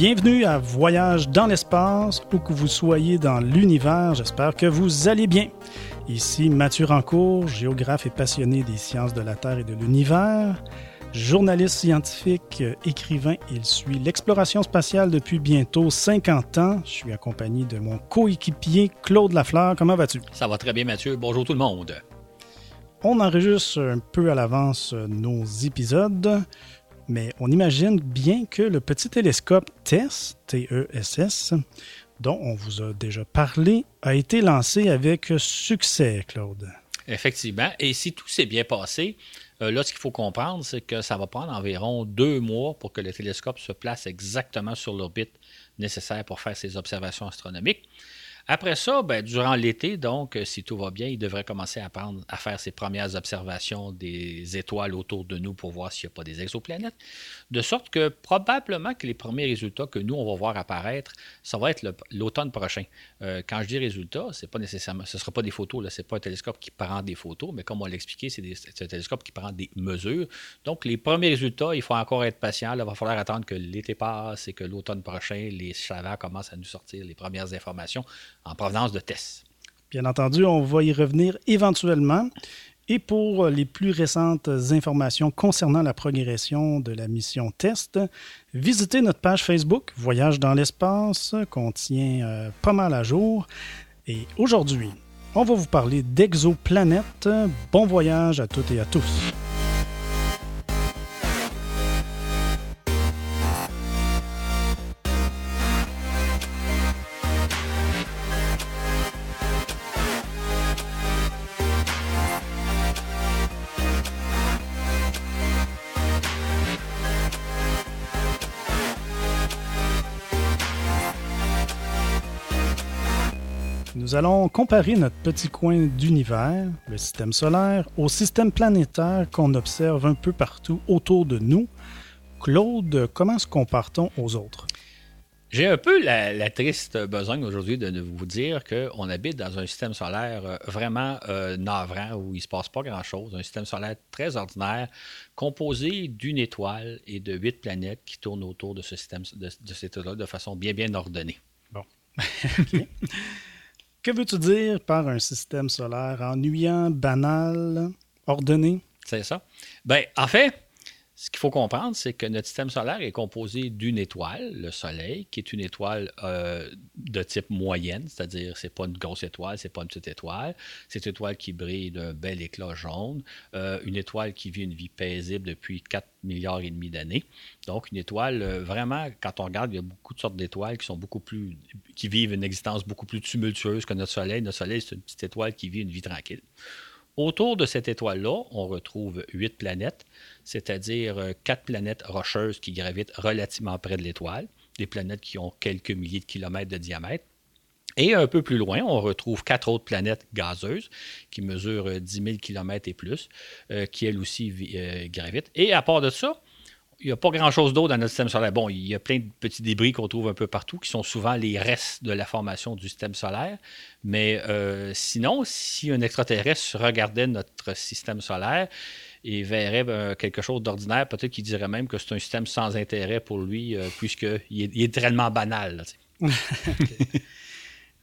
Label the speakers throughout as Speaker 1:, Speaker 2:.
Speaker 1: Bienvenue à Voyage dans l'espace, où que vous soyez dans l'univers, j'espère que vous allez bien. Ici Mathieu Rancourt, géographe et passionné des sciences de la Terre et de l'univers. Journaliste scientifique, écrivain, il suit l'exploration spatiale depuis bientôt 50 ans. Je suis accompagné de mon coéquipier Claude Lafleur. Comment vas-tu?
Speaker 2: Ça va très bien, Mathieu. Bonjour tout le monde.
Speaker 1: On enregistre un peu à l'avance nos épisodes, mais on imagine bien que le petit télescope TESS, T-E-S-S, dont on vous a déjà parlé, a été lancé avec succès, Claude.
Speaker 2: Effectivement. Et si tout s'est bien passé, euh, là, ce qu'il faut comprendre, c'est que ça va prendre environ deux mois pour que le télescope se place exactement sur l'orbite nécessaire pour faire ses observations astronomiques. Après ça, ben, durant l'été, donc, euh, si tout va bien, il devrait commencer à, à faire ses premières observations des étoiles autour de nous pour voir s'il n'y a pas des exoplanètes. De sorte que probablement que les premiers résultats que nous, on va voir apparaître, ça va être l'automne prochain. Euh, quand je dis résultats, c'est pas nécessairement, ce ne sera pas des photos, ce n'est pas un télescope qui prend des photos, mais comme on l'a expliqué, c'est un télescope qui prend des mesures. Donc, les premiers résultats, il faut encore être patient. il va falloir attendre que l'été passe et que l'automne prochain, les savants commencent à nous sortir les premières informations en provenance de tests.
Speaker 1: Bien entendu, on va y revenir éventuellement. Et pour les plus récentes informations concernant la progression de la mission TEST, visitez notre page Facebook Voyage dans l'espace, qu'on tient euh, pas mal à jour. Et aujourd'hui, on va vous parler d'exoplanètes. Bon voyage à toutes et à tous. Nous allons comparer notre petit coin d'univers, le système solaire, au système planétaire qu'on observe un peu partout autour de nous. Claude, comment se compare-t-on aux autres?
Speaker 2: J'ai un peu la, triste besogne aujourd'hui de vous dire qu'on habite dans un système solaire euh, vraiment euh, navrant où il ne se passe pas grand-chose. Un système solaire très ordinaire, composé d'une étoile et de huit planètes qui tournent autour de ce système de, de cette étoile de façon bien bien ordonnée.
Speaker 1: Bon. Que veux-tu dire par un système solaire ennuyant, banal, ordonné?
Speaker 2: C'est ça. Ben, en fait, ce qu'il faut comprendre, c'est que notre système solaire est composé d'une étoile, le Soleil, qui est une étoile euh, de type moyenne, c'est-à-dire c'est pas une grosse étoile, c'est pas une petite étoile. C'est une étoile qui brille d'un bel éclat jaune, euh, une étoile qui vit une vie paisible depuis 4 milliards et demi d'années. Donc une étoile euh, vraiment, quand on regarde, il y a beaucoup de sortes d'étoiles qui sont beaucoup plus, qui vivent une existence beaucoup plus tumultueuse que notre Soleil. Notre Soleil, c'est une petite étoile qui vit une vie tranquille. Autour de cette étoile-là, on retrouve huit planètes, c'est-à-dire euh, quatre planètes rocheuses qui gravitent relativement près de l'étoile, des planètes qui ont quelques milliers de kilomètres de diamètre. Et un peu plus loin, on retrouve quatre autres planètes gazeuses qui mesurent 10 000 km et plus, euh, qui elles aussi euh, gravitent. Et à part de ça, il n'y a pas grand-chose d'autre dans notre système solaire. Bon, il y a plein de petits débris qu'on trouve un peu partout, qui sont souvent les restes de la formation du système solaire. Mais sinon, si un extraterrestre regardait notre système solaire et verrait ben, quelque chose d'ordinaire, peut-être qu'il dirait même que c'est un système sans intérêt pour lui, euh, puisqu'il est, il est tellement banal.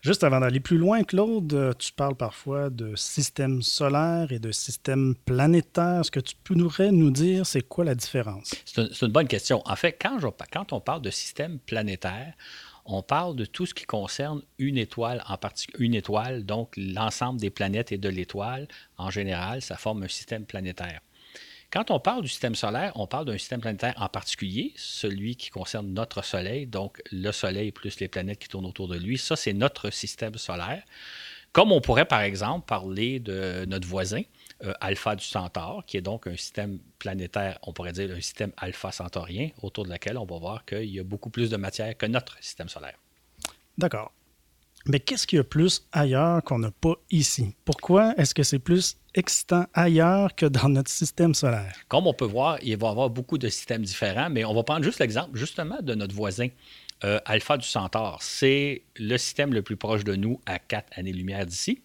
Speaker 1: Juste avant d'aller plus loin, Claude, euh, tu parles parfois de système solaire et de système planétaire. Est-ce que tu pourrais nous dire c'est quoi la différence?
Speaker 2: C'est une, bonne question. En fait, quand, quand on parle de système planétaire, on parle de tout ce qui concerne une étoile en particulier. Une étoile, donc l'ensemble des planètes et de l'étoile, en général, ça forme un système planétaire. Quand on parle du système solaire, on parle d'un système planétaire en particulier, celui qui concerne notre Soleil, donc le Soleil plus les planètes qui tournent autour de lui. Ça, c'est notre système solaire. Comme on pourrait, par exemple, parler de notre voisin, euh, Alpha du Centaure, qui est donc un système planétaire, on pourrait dire un système alpha centaurien, autour de laquelle on va voir qu'il y a beaucoup plus de matière que notre système solaire.
Speaker 1: D'accord. Mais qu'est-ce qu'il y a plus ailleurs qu'on n'a pas ici? Pourquoi est-ce que c'est plus excitant ailleurs que dans notre système solaire?
Speaker 2: Comme on peut voir, il va y avoir beaucoup de systèmes différents, mais on va prendre juste l'exemple justement de notre voisin. Euh, Alpha du Centaure, c'est le système le plus proche de nous à 4 années-lumière d'ici.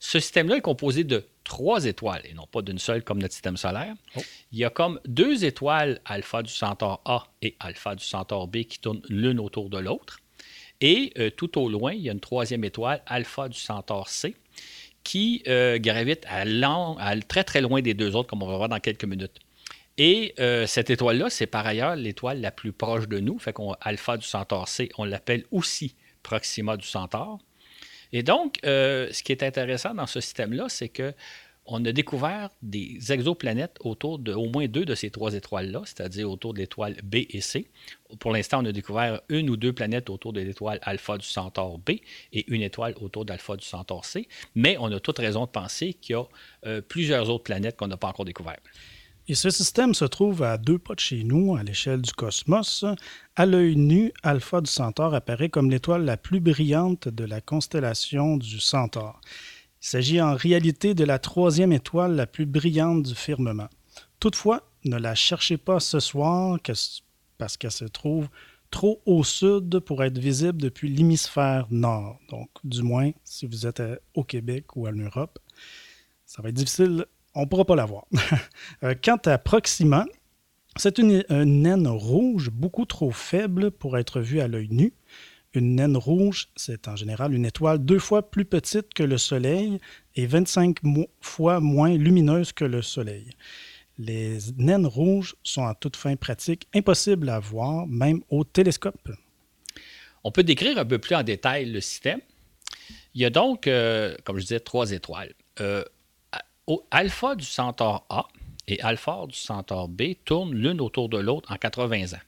Speaker 2: Ce système-là est composé de trois étoiles et non pas d'une seule comme notre système solaire. Oh. Il y a comme deux étoiles alpha du Centaure A et alpha du Centaure B qui tournent l'une autour de l'autre. Et euh, tout au loin, il y a une troisième étoile, alpha du Centaure C, qui euh, gravite à, très très loin des deux autres, comme on va voir dans quelques minutes. Et euh, cette étoile-là, c'est par ailleurs l'étoile la plus proche de nous. Fait qu'on alpha du Centaure C, on l'appelle aussi Proxima du Centaure. Et donc, ce qui est intéressant dans ce système-là, c'est que on a découvert des exoplanètes autour de au moins deux de ces trois étoiles-là, c'est-à-dire autour de l'étoile B et C. Pour l'instant, on a découvert une ou deux planètes autour de l'étoile alpha du Centaure B et une étoile autour d'alpha du Centaure C, mais on a toute raison de penser qu'il y a euh, plusieurs autres planètes qu'on n'a pas encore découvertes.
Speaker 1: Et ce système se trouve à deux pas de chez nous, à l'échelle du cosmos. À l'œil nu, Alpha du Centaure apparaît comme l'étoile la plus brillante de la constellation du Centaure. Il s'agit en réalité de la troisième étoile la plus brillante du firmament. Toutefois, ne la cherchez pas ce soir parce qu'elle se trouve trop au sud pour être visible depuis l'hémisphère nord. Donc, du moins, si vous êtes au Québec ou en Europe, ça va être difficile. On ne pourra pas la voir. Euh, quant à Proxima, c'est une, une naine rouge beaucoup trop faible pour être vue à l'œil nu. Une naine rouge, c'est en général une étoile deux fois plus petite que le Soleil et 25 fois moins lumineuse que le Soleil. Les naines rouges sont en toute fin pratique impossibles à voir, même au télescope.
Speaker 2: On peut décrire un peu plus en détail le système. Il y a donc, euh, comme je disais, trois étoiles. Euh, alpha du Centaure A et alpha du Centaure B tournent l'une autour de l'autre en 80 ans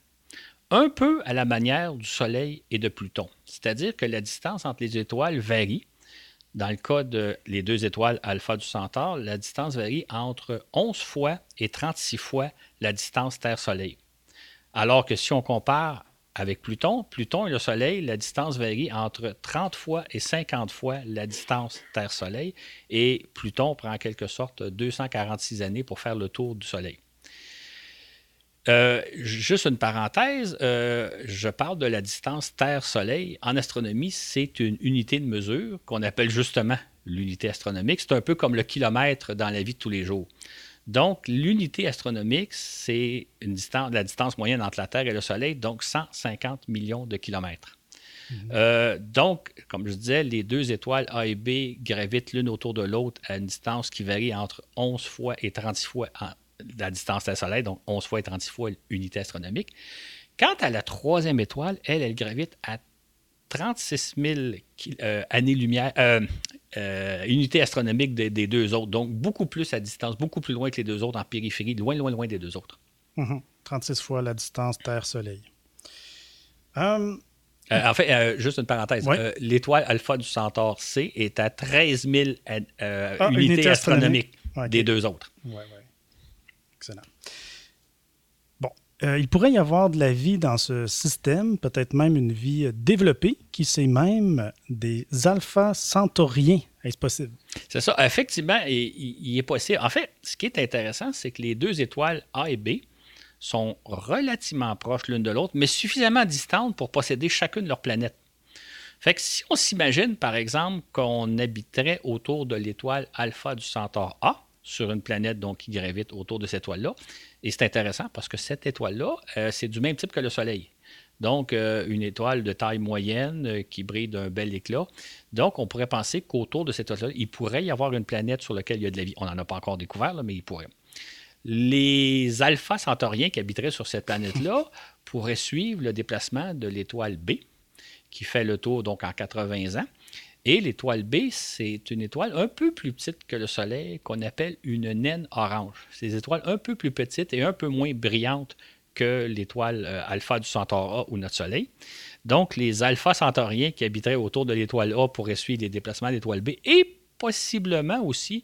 Speaker 2: un peu à la manière du Soleil et de Pluton. C'est-à-dire que la distance entre les étoiles varie. Dans le cas des les deux étoiles alpha du Centaure, la distance varie entre 11 fois et 36 fois la distance Terre-Soleil. Alors que si on compare avec Pluton, Pluton et le Soleil, la distance varie entre 30 fois et 50 fois la distance Terre-Soleil, et Pluton prend en quelque sorte 246 années pour faire le tour du Soleil. Euh, juste une parenthèse, euh, je parle de la distance Terre-Soleil. En astronomie, c'est une unité de mesure qu'on appelle justement l'unité astronomique. C'est un peu comme le kilomètre dans la vie de tous les jours. Donc, l'unité astronomique, c'est la distance moyenne entre la Terre et le Soleil, donc 150 millions de kilomètres. Mhm. Euh, donc, comme je disais, les deux étoiles A et B gravitent l'une autour de l'autre à une distance qui varie entre 11 fois et 36 fois la distance du Soleil, donc 11 fois et 36 fois l'unité astronomique. Quant à la troisième étoile, elle, elle gravite à 36 000 euh, années-lumière, euh, euh, unités astronomiques des, deux autres, donc beaucoup plus à distance, beaucoup plus loin que les deux autres en périphérie, loin, loin, loin des deux autres.
Speaker 1: 36 mhm. fois la distance Terre-Soleil.
Speaker 2: en fait, juste une parenthèse, l'étoile alpha du Centaure C est à 13 000 ah, unités astronomiques des deux autres.
Speaker 1: Oui, oui. Bon, euh, il pourrait y avoir de la vie dans ce système, peut-être même une vie développée, qui c'est même des alpha centauriens. Est-ce possible?
Speaker 2: C'est ça. Effectivement, il, est possible. En fait, ce qui est intéressant, c'est que les deux étoiles A et B sont relativement proches l'une de l'autre, mais suffisamment distantes pour posséder chacune leur planète. Fait que si on s'imagine, par exemple, qu'on habiterait autour de l'étoile alpha du Centaure A, sur une planète donc, qui gravite autour de cette étoile-là. Et c'est intéressant parce que cette étoile-là, euh, c'est du même type que le Soleil. Donc, euh, une étoile de taille moyenne euh, qui brille d'un bel éclat. Donc, on pourrait penser qu'autour de cette étoile-là, il pourrait y avoir une planète sur laquelle il y a de la vie. On n'en a pas encore découvert, mais il pourrait. Les alpha centauriens qui habiteraient sur cette planète-là pourraient suivre le déplacement de l'étoile B, qui fait le tour donc en 80 ans. Et l'étoile B, c'est une étoile un peu plus petite que le Soleil qu'on appelle une naine orange. C'est des étoiles un peu plus petites et un peu moins brillantes que l'étoile euh, alpha du Centaure A ou notre Soleil. Donc, les alpha centauriens qui habiteraient autour de l'étoile A pourraient suivre les déplacements de l'étoile B et possiblement aussi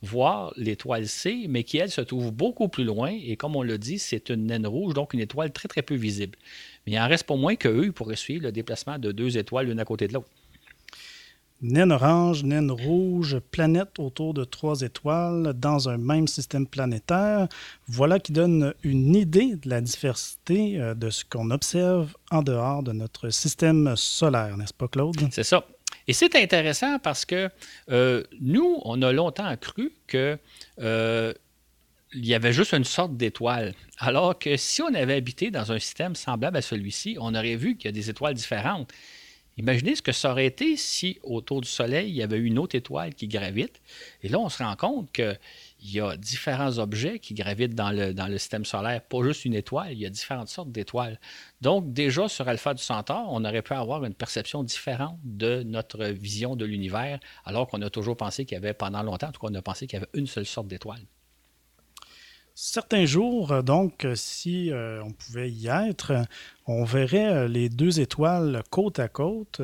Speaker 2: voir l'étoile C, mais qui, elle, se trouve beaucoup plus loin. Et comme on l'a dit, c'est une naine rouge, donc une étoile très, très peu visible. Mais il en reste pas moins qu'eux, ils pourraient suivre le déplacement de deux étoiles l'une à côté de l'autre
Speaker 1: naine orange, naine rouge, planète autour de trois étoiles dans un même système planétaire. Voilà qui donne une idée de la diversité euh, de ce qu'on observe en dehors de notre système solaire, n'est-ce pas, Claude?
Speaker 2: C'est ça. Et c'est intéressant parce que euh, nous, on a longtemps cru que euh, il y avait juste une sorte d'étoile. Alors que si on avait habité dans un système semblable à celui-ci, on aurait vu qu'il y a des étoiles différentes. Imaginez ce que ça aurait été si autour du Soleil, il y avait une autre étoile qui gravite. Et là, on se rend compte qu'il y a différents objets qui gravitent dans le, dans système solaire, pas juste une étoile, il y a différentes sortes d'étoiles. Donc, déjà sur Alpha du Centaure, on aurait pu avoir une perception différente de notre vision de l'univers, alors qu'on a toujours pensé qu'il y avait, pendant longtemps, en tout cas, on a pensé qu'il y avait une seule sorte d'étoile.
Speaker 1: Certains jours, euh, donc, euh, si euh, on pouvait y être, on verrait les deux étoiles côte à côte.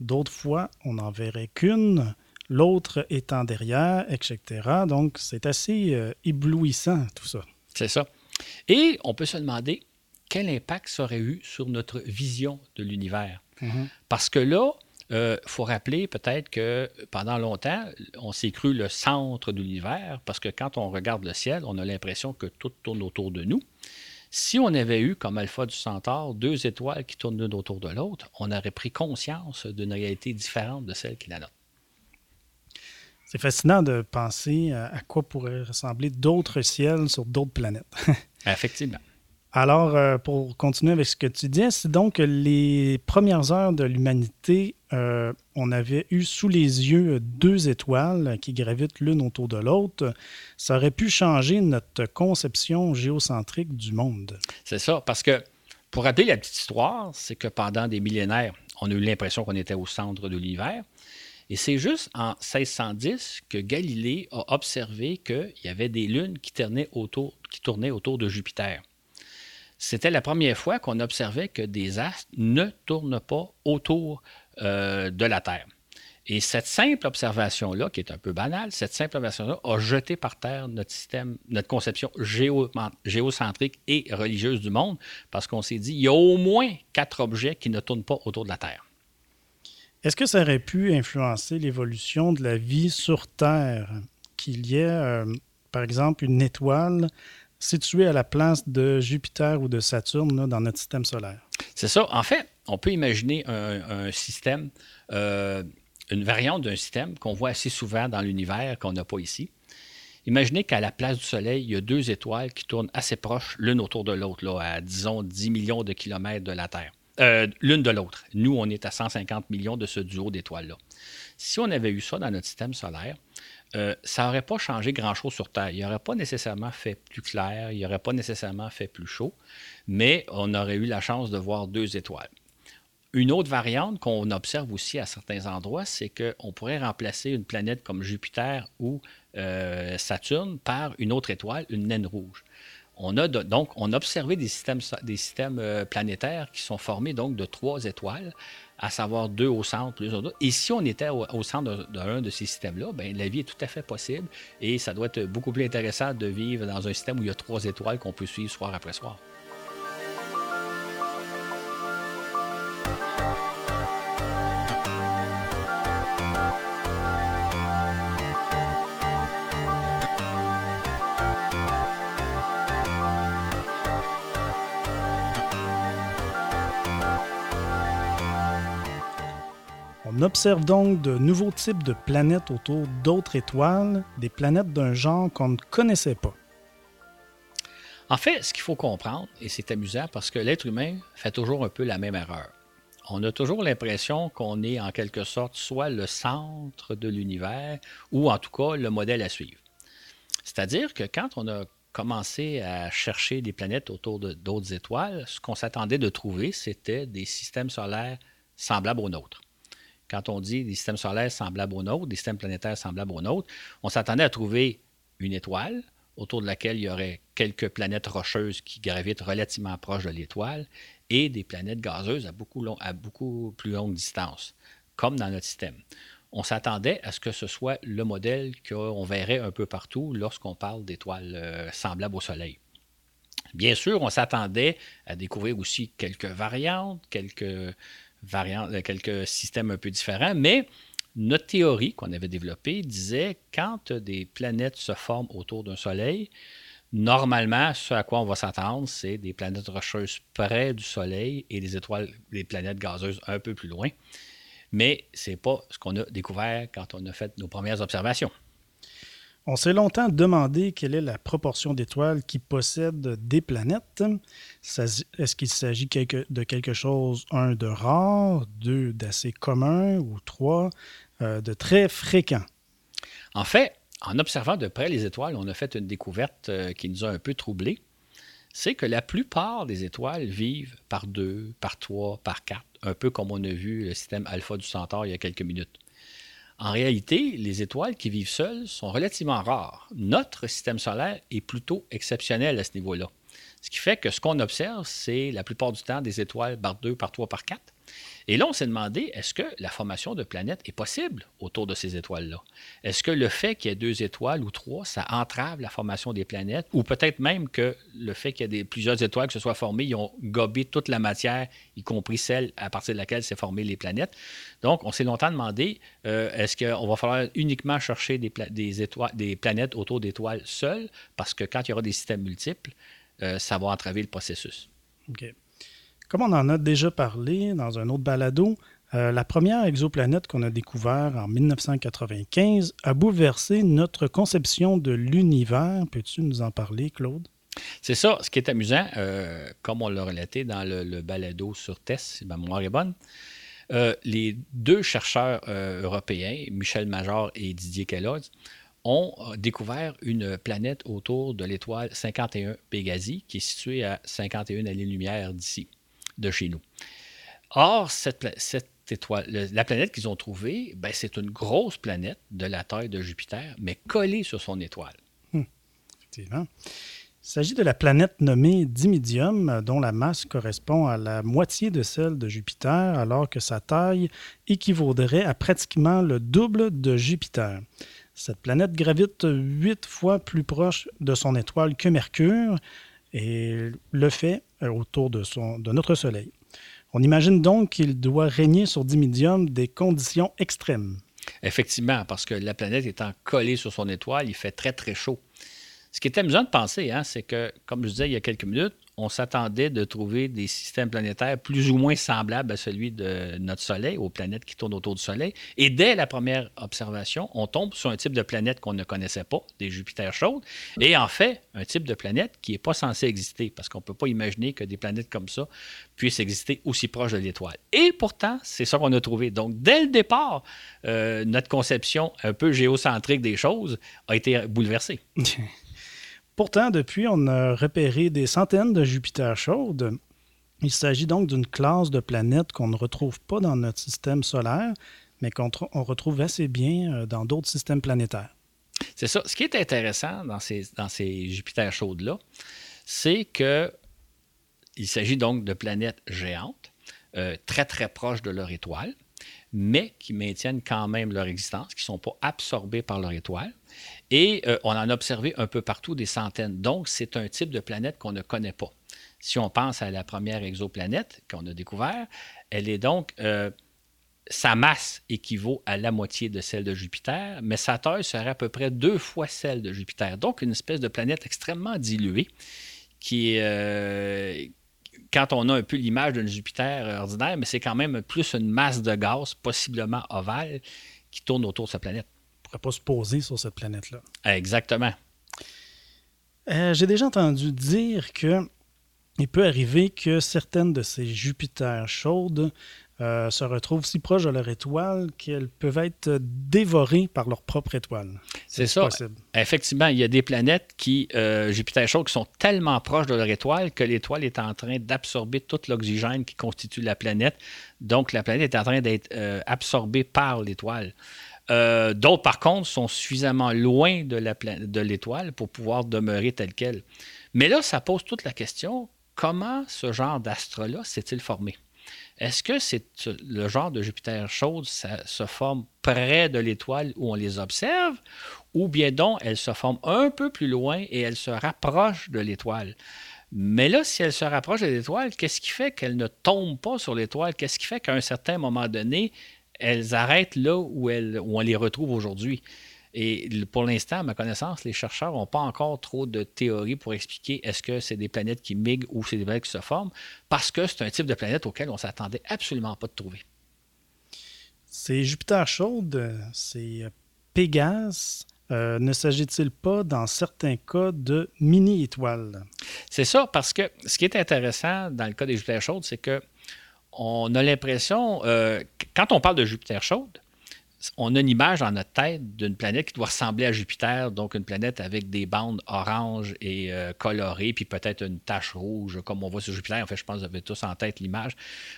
Speaker 1: D'autres fois, on n'en verrait qu'une, l'autre étant derrière, etc. Donc, c'est assez éblouissant tout ça.
Speaker 2: C'est ça. Et on peut se demander quel impact ça aurait eu sur notre vision de l'univers. Mm-hmm. Parce que là, il euh, faut rappeler peut-être que pendant longtemps, on s'est cru le centre de l'univers parce que quand on regarde le ciel, on a l'impression que tout tourne autour de nous. Si on avait eu, comme Alpha du Centaure, deux étoiles qui tournent l'une autour de l'autre, on aurait pris conscience d'une réalité différente de celle qui est la nôtre.
Speaker 1: C'est fascinant de penser à quoi pourraient ressembler d'autres ciels sur d'autres planètes.
Speaker 2: Effectivement.
Speaker 1: Alors, euh, pour continuer avec ce que tu dis, c'est donc les premières heures de l'humanité, euh, on avait eu sous les yeux deux étoiles qui gravitent l'une autour de l'autre. Ça aurait pu changer notre conception géocentrique du monde.
Speaker 2: C'est ça, parce que pour rappeler la petite histoire, c'est que pendant des millénaires, on a eu l'impression qu'on était au centre de l'univers. Et c'est juste en 1610 que Galilée a observé qu'il y avait des lunes qui tournaient autour, qui tournaient autour de Jupiter c'était la première fois qu'on observait que des astres ne tournent pas autour euh, de la Terre. Et cette simple observation-là, qui est un peu banale, cette simple observation-là a jeté par terre notre système, notre conception géocentrique et religieuse du monde, parce qu'on s'est dit, il y a au moins quatre objets qui ne tournent pas autour de la Terre.
Speaker 1: Est-ce que ça aurait pu influencer l'évolution de la vie sur Terre, qu'il y ait, euh, par exemple, une étoile situé à la place de Jupiter ou de Saturne dans notre système solaire?
Speaker 2: C'est ça. En fait, on peut imaginer un, système, euh, une variante d'un système qu'on voit assez souvent dans l'univers qu'on n'a pas ici. Imaginez qu'à la place du Soleil, il y a deux étoiles qui tournent assez proches l'une autour de l'autre, à disons 10 millions de kilomètres de la Terre. Euh, l'une de l'autre. Nous, on est à 150 millions de ce duo d'étoiles-là. Si on avait eu ça dans notre système solaire, euh, ça n'aurait pas changé grand-chose sur Terre. Il n'aurait pas nécessairement fait plus clair, il n'aurait pas nécessairement fait plus chaud, mais on aurait eu la chance de voir deux étoiles. Une autre variante qu'on observe aussi à certains endroits, c'est qu'on pourrait remplacer une planète comme Jupiter ou euh, Saturne par une autre étoile, une naine rouge. On a donc on a observé des systèmes, des systèmes euh, planétaires qui sont formés donc de trois étoiles à savoir deux au centre, plus d'autres. Et si on était au, centre d'un de, ces systèmes-là, ben, la vie est tout à fait possible et ça doit être beaucoup plus intéressant de vivre dans un système où il y a trois étoiles qu'on peut suivre soir après soir.
Speaker 1: On observe donc de nouveaux types de planètes autour d'autres étoiles, des planètes d'un genre qu'on ne connaissait pas.
Speaker 2: En fait, ce qu'il faut comprendre, et c'est amusant parce que l'être humain fait toujours un peu la même erreur. On a toujours l'impression qu'on est en quelque sorte soit le centre de l'univers ou en tout cas le modèle à suivre. C'est-à-dire que quand on a commencé à chercher des planètes autour d'autres étoiles, ce qu'on s'attendait de trouver, c'était des systèmes solaires semblables aux nôtres quand on dit des systèmes solaires semblables aux nôtres, des systèmes planétaires semblables aux nôtres, on s'attendait à trouver une étoile autour de laquelle il y aurait quelques planètes rocheuses qui gravitent relativement proches de l'étoile et des planètes gazeuses à beaucoup, plus longue distance, comme dans notre système. On s'attendait à ce que ce soit le modèle qu'on verrait un peu partout lorsqu'on parle d'étoiles euh, semblables au Soleil. Bien sûr, on s'attendait à découvrir aussi quelques variantes, quelques variantes, euh, quelques systèmes un peu différents, mais notre théorie qu'on avait développée disait quand des planètes se forment autour d'un Soleil, normalement, ce à quoi on va s'attendre, c'est des planètes rocheuses près du Soleil et des étoiles, des planètes gazeuses un peu plus loin. Mais ce n'est pas ce qu'on a découvert quand on a fait nos premières observations.
Speaker 1: On s'est longtemps demandé quelle est la proportion d'étoiles qui possèdent des planètes. Est-ce qu'il s'agit de quelque chose, un, de rare, deux, d'assez commun, ou trois, euh, de très fréquent?
Speaker 2: En fait, en observant de près les étoiles, on a fait une découverte euh, qui nous a un peu troublés. C'est que la plupart des étoiles vivent par deux, par trois, par quatre, un peu comme on a vu le système alpha du Centaure il y a quelques minutes. En réalité, les étoiles qui vivent seules sont relativement rares. Notre système solaire est plutôt exceptionnel à ce niveau-là. Ce qui fait que ce qu'on observe, c'est la plupart du temps des étoiles par deux, par trois, par quatre. Et là, on s'est demandé, est-ce que la formation de planètes est possible autour de ces étoiles-là? Est-ce que le fait qu'il y ait deux étoiles ou trois, ça entrave la formation des planètes? Ou peut-être même que le fait qu'il y ait plusieurs étoiles qui se soient formées, ils ont gobé toute la matière, y compris celle à partir de laquelle s'est formées les planètes. Donc, on s'est longtemps demandé, euh, est-ce qu'on va falloir uniquement chercher des, étoiles, des planètes autour d'étoiles seules? Parce que quand il y aura des systèmes multiples, euh, ça va entraver le processus.
Speaker 1: Comme on en a déjà parlé dans un autre balado, euh, la première exoplanète qu'on a découverte en 1995 a bouleversé notre conception de l'univers. Peux-tu nous en parler, Claude?
Speaker 2: C'est ça. Ce qui est amusant, euh, comme on l'a relaté dans le, balado sur TESS, si ma mémoire est bonne, euh, les deux chercheurs européens, Michel Major et Didier Kellogg, ont découvert une planète autour de l'étoile 51 Pégasi, qui est située à 51 années-lumière d'ici de chez nous. Or, cette, la planète qu'ils ont trouvée, ben, c'est une grosse planète de la taille de Jupiter, mais collée sur son étoile.
Speaker 1: Hmm. Effectivement. Il s'agit de la planète nommée Dimidium, dont la masse correspond à la moitié de celle de Jupiter, alors que sa taille équivaudrait à pratiquement le double de Jupiter. Cette planète gravite huit fois plus proche de son étoile que Mercure, et le fait euh, autour de, son, de notre Soleil. On imagine donc qu'il doit régner sur Dimidium des conditions extrêmes.
Speaker 2: Effectivement, parce que la planète étant collée sur son étoile, il fait très, très chaud. Ce qui est amusant de penser, hein, c'est que, comme je disais il y a quelques minutes, on s'attendait de trouver des systèmes planétaires plus ou moins semblables à celui de notre Soleil, aux planètes qui tournent autour du Soleil. Et dès la première observation, on tombe sur un type de planète qu'on ne connaissait pas, des Jupiters chaudes, et en fait, un type de planète qui n'est pas censé exister, parce qu'on ne peut pas imaginer que des planètes comme ça puissent exister aussi proches de l'étoile. Et pourtant, c'est ça qu'on a trouvé. Donc, dès le départ, euh, notre conception un peu géocentrique des choses a été bouleversée.
Speaker 1: Pourtant, depuis, on a repéré des centaines de Jupiters chaudes. Il s'agit donc d'une classe de planètes qu'on ne retrouve pas dans notre système solaire, mais qu'on retrouve assez bien euh, dans d'autres systèmes planétaires.
Speaker 2: C'est ça. Ce qui est intéressant dans ces, dans Jupiters chaudes-là, c'est que il s'agit donc de planètes géantes, euh, très très proches de leur étoile, mais qui maintiennent quand même leur existence, qui ne sont pas absorbées par leur étoile. Et euh, on en a observé un peu partout des centaines. Donc, c'est un type de planète qu'on ne connaît pas. Si on pense à la première exoplanète qu'on a découverte, elle est donc. Euh, sa masse équivaut à la moitié de celle de Jupiter, mais sa taille serait à peu près deux fois celle de Jupiter. Donc, une espèce de planète extrêmement diluée qui. Euh, quand on a un peu l'image d'un Jupiter ordinaire, mais c'est quand même plus une masse de gaz, possiblement ovale, qui tourne autour de sa planète
Speaker 1: pas se poser sur cette planète-là.
Speaker 2: Exactement.
Speaker 1: Euh, j'ai déjà entendu dire que il peut arriver que certaines de ces Jupiters chaudes euh, se retrouvent si proches de leur étoile qu'elles peuvent être dévorées par leur propre étoile.
Speaker 2: C'est ça. Possible. Effectivement, il y a des planètes qui, euh, Jupiter qui sont tellement proches de leur étoile que l'étoile est en train d'absorber tout l'oxygène qui constitue la planète. Donc, la planète est en train d'être absorbée par l'étoile. Euh, d'autres, par contre, sont suffisamment loin de l'étoile pour pouvoir demeurer tel quel. Mais là, ça pose toute la question, comment ce genre d'astre-là s'est-il formé? Est-ce que c'est le genre de Jupiter chaude, se forme près de l'étoile où on les observe, ou bien donc elle se forme un peu plus loin et elle se rapproche de l'étoile? Mais là, si elle se rapproche de l'étoile, qu'est-ce qui fait qu'elle ne tombe pas sur l'étoile? Qu'est-ce qui fait qu'à un certain moment donné, elles arrêtent là où, elles, on les retrouve aujourd'hui. Et pour l'instant, à ma connaissance, les chercheurs n'ont pas encore trop de théories pour expliquer est-ce que c'est des planètes qui migrent ou c'est des planètes qui se forment, parce que c'est un type de planète auquel on ne s'attendait absolument pas de trouver.
Speaker 1: C'est Jupiter chaude, c'est Pégase. ne s'agit-il pas, dans certains cas, de mini-étoiles?
Speaker 2: C'est ça, parce que ce qui est intéressant dans le cas des Jupiter chaudes, c'est que on a l'impression, quand on parle de Jupiter chaude, on a une image dans notre tête d'une planète qui doit ressembler à Jupiter, donc une planète avec des bandes oranges et euh, colorées, puis peut-être une tache rouge, comme on voit sur Jupiter. En fait, je pense que vous avez tous en tête l'image.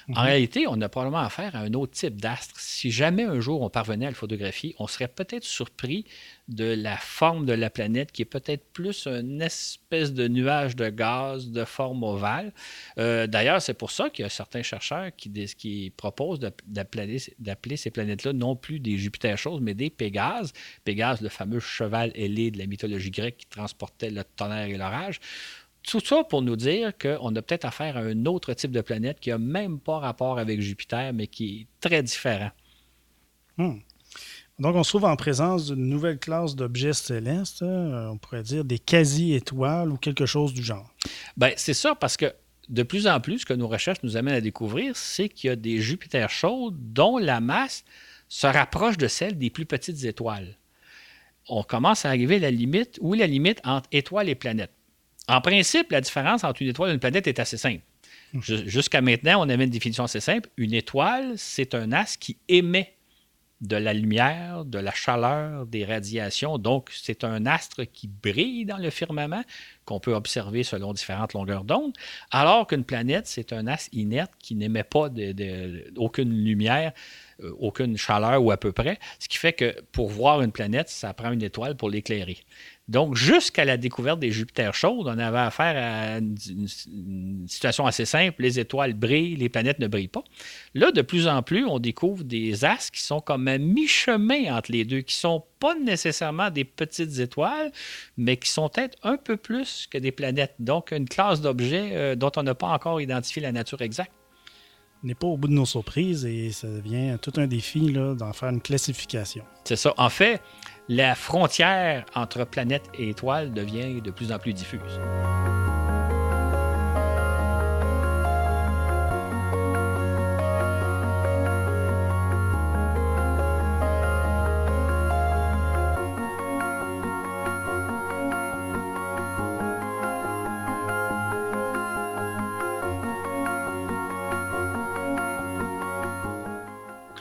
Speaker 2: En mhm. réalité, on a probablement affaire à un autre type d'astre. Si jamais un jour on parvenait à le photographier, on serait peut-être surpris de la forme de la planète, qui est peut-être plus une espèce de nuage de gaz de forme ovale. Euh, d'ailleurs, c'est pour ça qu'il y a certains chercheurs qui, proposent d'appeler ces planètes-là non plus des Jupiter choses, mais des Pégases. Pégase, le fameux cheval ailé de la mythologie grecque qui transportait le tonnerre et l'orage. Tout ça pour nous dire qu'on a peut-être affaire à un autre type de planète qui n'a même pas rapport avec Jupiter, mais qui est très différent.
Speaker 1: Hmm. Donc, on se trouve en présence d'une nouvelle classe d'objets célestes, hein, on pourrait dire des quasi-étoiles ou quelque chose du genre.
Speaker 2: Bien, c'est ça, parce que de plus en plus, ce que nos recherches nous amènent à découvrir, c'est qu'il y a des Jupiters chauds dont la masse se rapproche de celle des plus petites étoiles. On commence à arriver à la limite, où est la limite entre étoiles et planètes. En principe, la différence entre une étoile et une planète est assez simple. Hmm. Jusqu'à maintenant, on avait une définition assez simple. Une étoile, c'est un astre qui émet de la lumière, de la chaleur, des radiations. Donc, c'est un astre qui brille dans le firmament, qu'on peut observer selon différentes longueurs d'onde, alors qu'une planète, c'est un astre inerte qui n'émet pas de, aucune lumière, euh, aucune chaleur ou à peu près, ce qui fait que pour voir une planète, ça prend une étoile pour l'éclairer. Donc, jusqu'à la découverte des Jupiters chaudes, on avait affaire à une, situation assez simple. Les étoiles brillent, les planètes ne brillent pas. Là, de plus en plus, on découvre des astres qui sont comme à mi-chemin entre les deux, qui ne sont pas nécessairement des petites étoiles, mais qui sont peut-être un peu plus que des planètes. Donc, une classe d'objets euh, dont on n'a pas encore identifié la nature exacte.
Speaker 1: On n'est pas au bout de nos surprises et ça devient tout un défi d'en faire une classification.
Speaker 2: C'est ça. En fait, la frontière entre planète et étoile devient de plus en plus diffuse.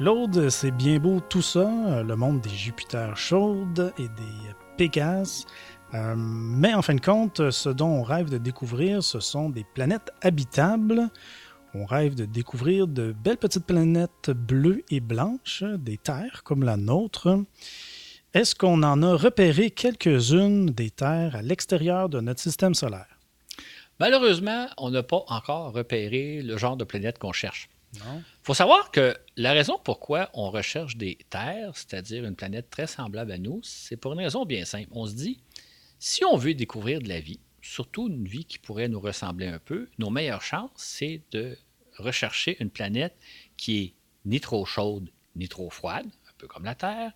Speaker 1: Claude, c'est bien beau tout ça, le monde des Jupiters chaudes et des Pégases. Euh, mais en fin de compte, ce dont on rêve de découvrir, ce sont des planètes habitables. On rêve de découvrir de belles petites planètes bleues et blanches, des terres comme la nôtre. Est-ce qu'on en a repéré quelques-unes des terres à l'extérieur de notre système solaire?
Speaker 2: Malheureusement, on n'a pas encore repéré le genre de planète qu'on cherche. Il faut savoir que la raison pourquoi on recherche des terres, c'est-à-dire une planète très semblable à nous, c'est pour une raison bien simple. On se dit, si on veut découvrir de la vie, surtout une vie qui pourrait nous ressembler un peu, nos meilleures chances, c'est de rechercher une planète qui est ni trop chaude ni trop froide, un peu comme la Terre,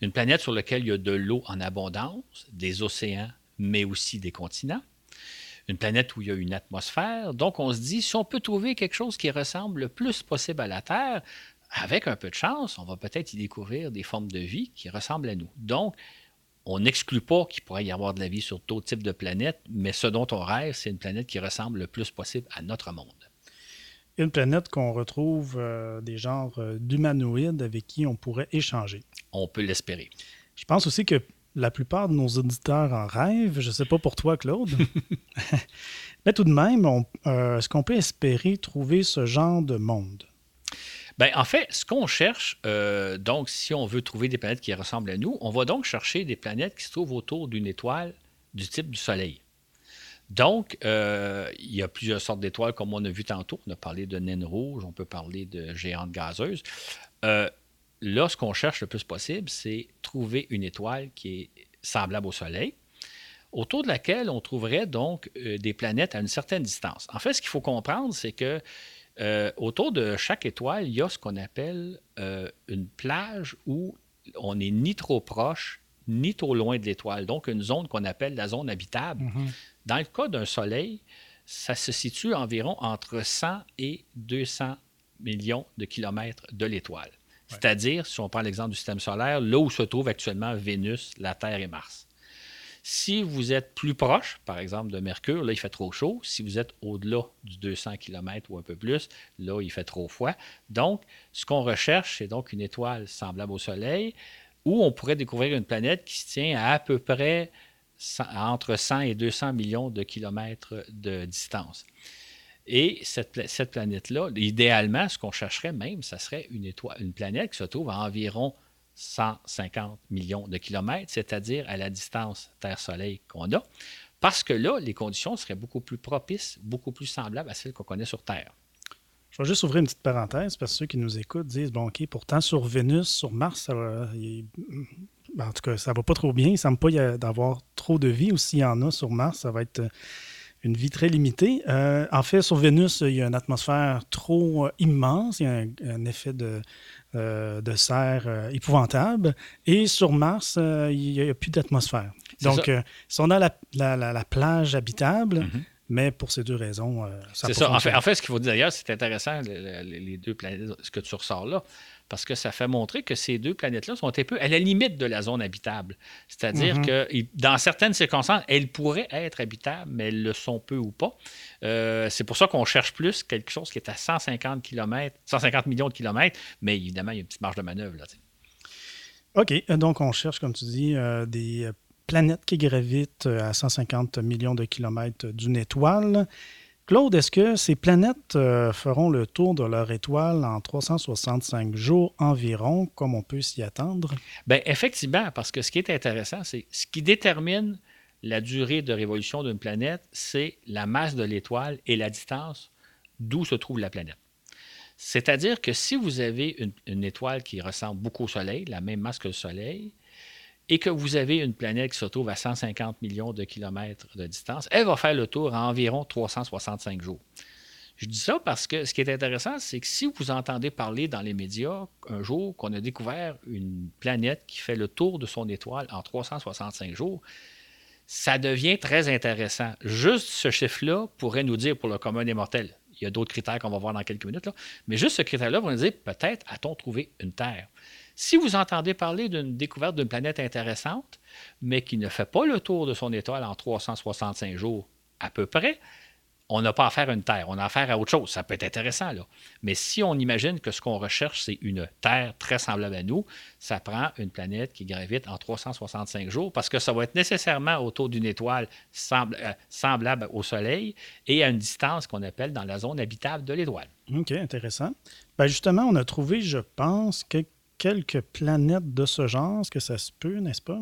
Speaker 2: une planète sur laquelle il y a de l'eau en abondance, des océans, mais aussi des continents, une planète où il y a une atmosphère. Donc, on se dit, si on peut trouver quelque chose qui ressemble le plus possible à la Terre, avec un peu de chance, on va peut-être y découvrir des formes de vie qui ressemblent à nous. Donc, on n'exclut pas qu'il pourrait y avoir de la vie sur d'autres types de planètes, mais ce dont on rêve, c'est une planète qui ressemble le plus possible à notre monde.
Speaker 1: Une planète qu'on retrouve euh, des genres euh, d'humanoïdes avec qui on pourrait échanger.
Speaker 2: On peut l'espérer.
Speaker 1: Je pense aussi que la plupart de nos auditeurs en rêvent. Je ne sais pas pour toi, Claude. Mais tout de même, euh, est-ce qu'on peut espérer trouver ce genre de monde?
Speaker 2: Bien, en fait, ce qu'on cherche, euh, donc, si on veut trouver des planètes qui ressemblent à nous, on va donc chercher des planètes qui se trouvent autour d'une étoile du type du Soleil. Donc, euh, il y a plusieurs sortes d'étoiles, comme on a vu tantôt. On a parlé de naines rouges, on peut parler de géantes gazeuses là, ce qu'on cherche le plus possible, c'est trouver une étoile qui est semblable au Soleil, autour de laquelle on trouverait donc euh, des planètes à une certaine distance. En fait, ce qu'il faut comprendre, c'est que euh, autour de chaque étoile, il y a ce qu'on appelle euh, une plage où on n'est ni trop proche ni trop loin de l'étoile, donc une zone qu'on appelle la zone habitable. Mm-hmm. Dans le cas d'un Soleil, ça se situe environ entre 100 et 200 millions de kilomètres de l'étoile. C'est-à-dire, si on prend l'exemple du système solaire, là où se trouvent actuellement Vénus, la Terre et Mars. Si vous êtes plus proche, par exemple, de Mercure, là, il fait trop chaud. Si vous êtes au-delà du 200 km ou un peu plus, là, il fait trop froid. Donc, ce qu'on recherche, c'est donc une étoile semblable au Soleil, où on pourrait découvrir une planète qui se tient à à peu près entre 100 et 200 millions de kilomètres de distance. Et cette, planète-là, idéalement, ce qu'on chercherait même, ça serait une planète qui se trouve à environ 150 millions de kilomètres, c'est-à-dire à la distance Terre-Soleil qu'on a, parce que là, les conditions seraient beaucoup plus propices, beaucoup plus semblables à celles qu'on connaît sur Terre.
Speaker 1: Je vais juste ouvrir une petite parenthèse parce que ceux qui nous écoutent disent bon, OK, pourtant sur Vénus, sur Mars, ça va, ben, en tout cas, ça va pas trop bien. Il ne semble pas y avoir trop de vie, ou s'il y en a sur Mars, ça va être une vie très limitée. Euh, en fait, sur Vénus, il y a une atmosphère trop euh, immense, il y a un, effet de, euh, de serre épouvantable. Et sur Mars, il n'y a, plus d'atmosphère. Donc, si on a la, la, plage habitable, mm-hmm. Mais pour ces deux raisons,
Speaker 2: ça C'est ça. En fait, en fait, ce qu'il faut dire d'ailleurs, c'est intéressant, les deux planètes, ce que tu ressors là parce que ça fait montrer que ces deux planètes-là sont un peu à la limite de la zone habitable. C'est-à-dire mhm. que dans certaines circonstances, elles pourraient être habitables, mais elles le sont peu ou pas. Euh, c'est pour ça qu'on cherche plus quelque chose qui est à 150 km, 150 millions de kilomètres, mais évidemment, il y a une petite marge de manœuvre. Là,
Speaker 1: OK, donc on cherche, comme tu dis, euh, des planètes qui gravitent à 150 millions de kilomètres d'une étoile. Claude, est-ce que ces planètes euh, feront le tour de leur étoile en 365 jours environ, comme on peut s'y attendre?
Speaker 2: Bien, effectivement, parce que ce qui est intéressant, c'est ce qui détermine la durée de révolution d'une planète, c'est la masse de l'étoile et la distance d'où se trouve la planète. C'est-à-dire que si vous avez une, une, étoile qui ressemble beaucoup au Soleil, la même masse que le Soleil, et que vous avez une planète qui se trouve à 150 millions de kilomètres de distance, elle va faire le tour en environ 365 jours. Je dis ça parce que ce qui est intéressant, c'est que si vous entendez parler dans les médias un jour qu'on a découvert une planète qui fait le tour de son étoile en 365 jours, ça devient très intéressant. Juste ce chiffre-là pourrait nous dire pour le commun des mortels, il y a d'autres critères qu'on va voir dans quelques minutes, mais juste ce critère-là va nous dire peut-être a-t-on trouvé une Terre? Si vous entendez parler d'une découverte d'une planète intéressante, mais qui ne fait pas le tour de son étoile en 365 jours à peu près, on n'a pas affaire à une Terre, on a affaire à autre chose. Ça peut être intéressant, là. Mais si on imagine que ce qu'on recherche, c'est une Terre très semblable à nous, ça prend une planète qui gravite en 365 jours parce que ça va être nécessairement autour d'une étoile euh, semblable au Soleil et à une distance qu'on appelle dans la zone habitable de l'étoile.
Speaker 1: OK, intéressant. Ben justement, on a trouvé, je pense, quelques quelques planètes de ce genre? Est-ce que ça se peut, n'est-ce pas?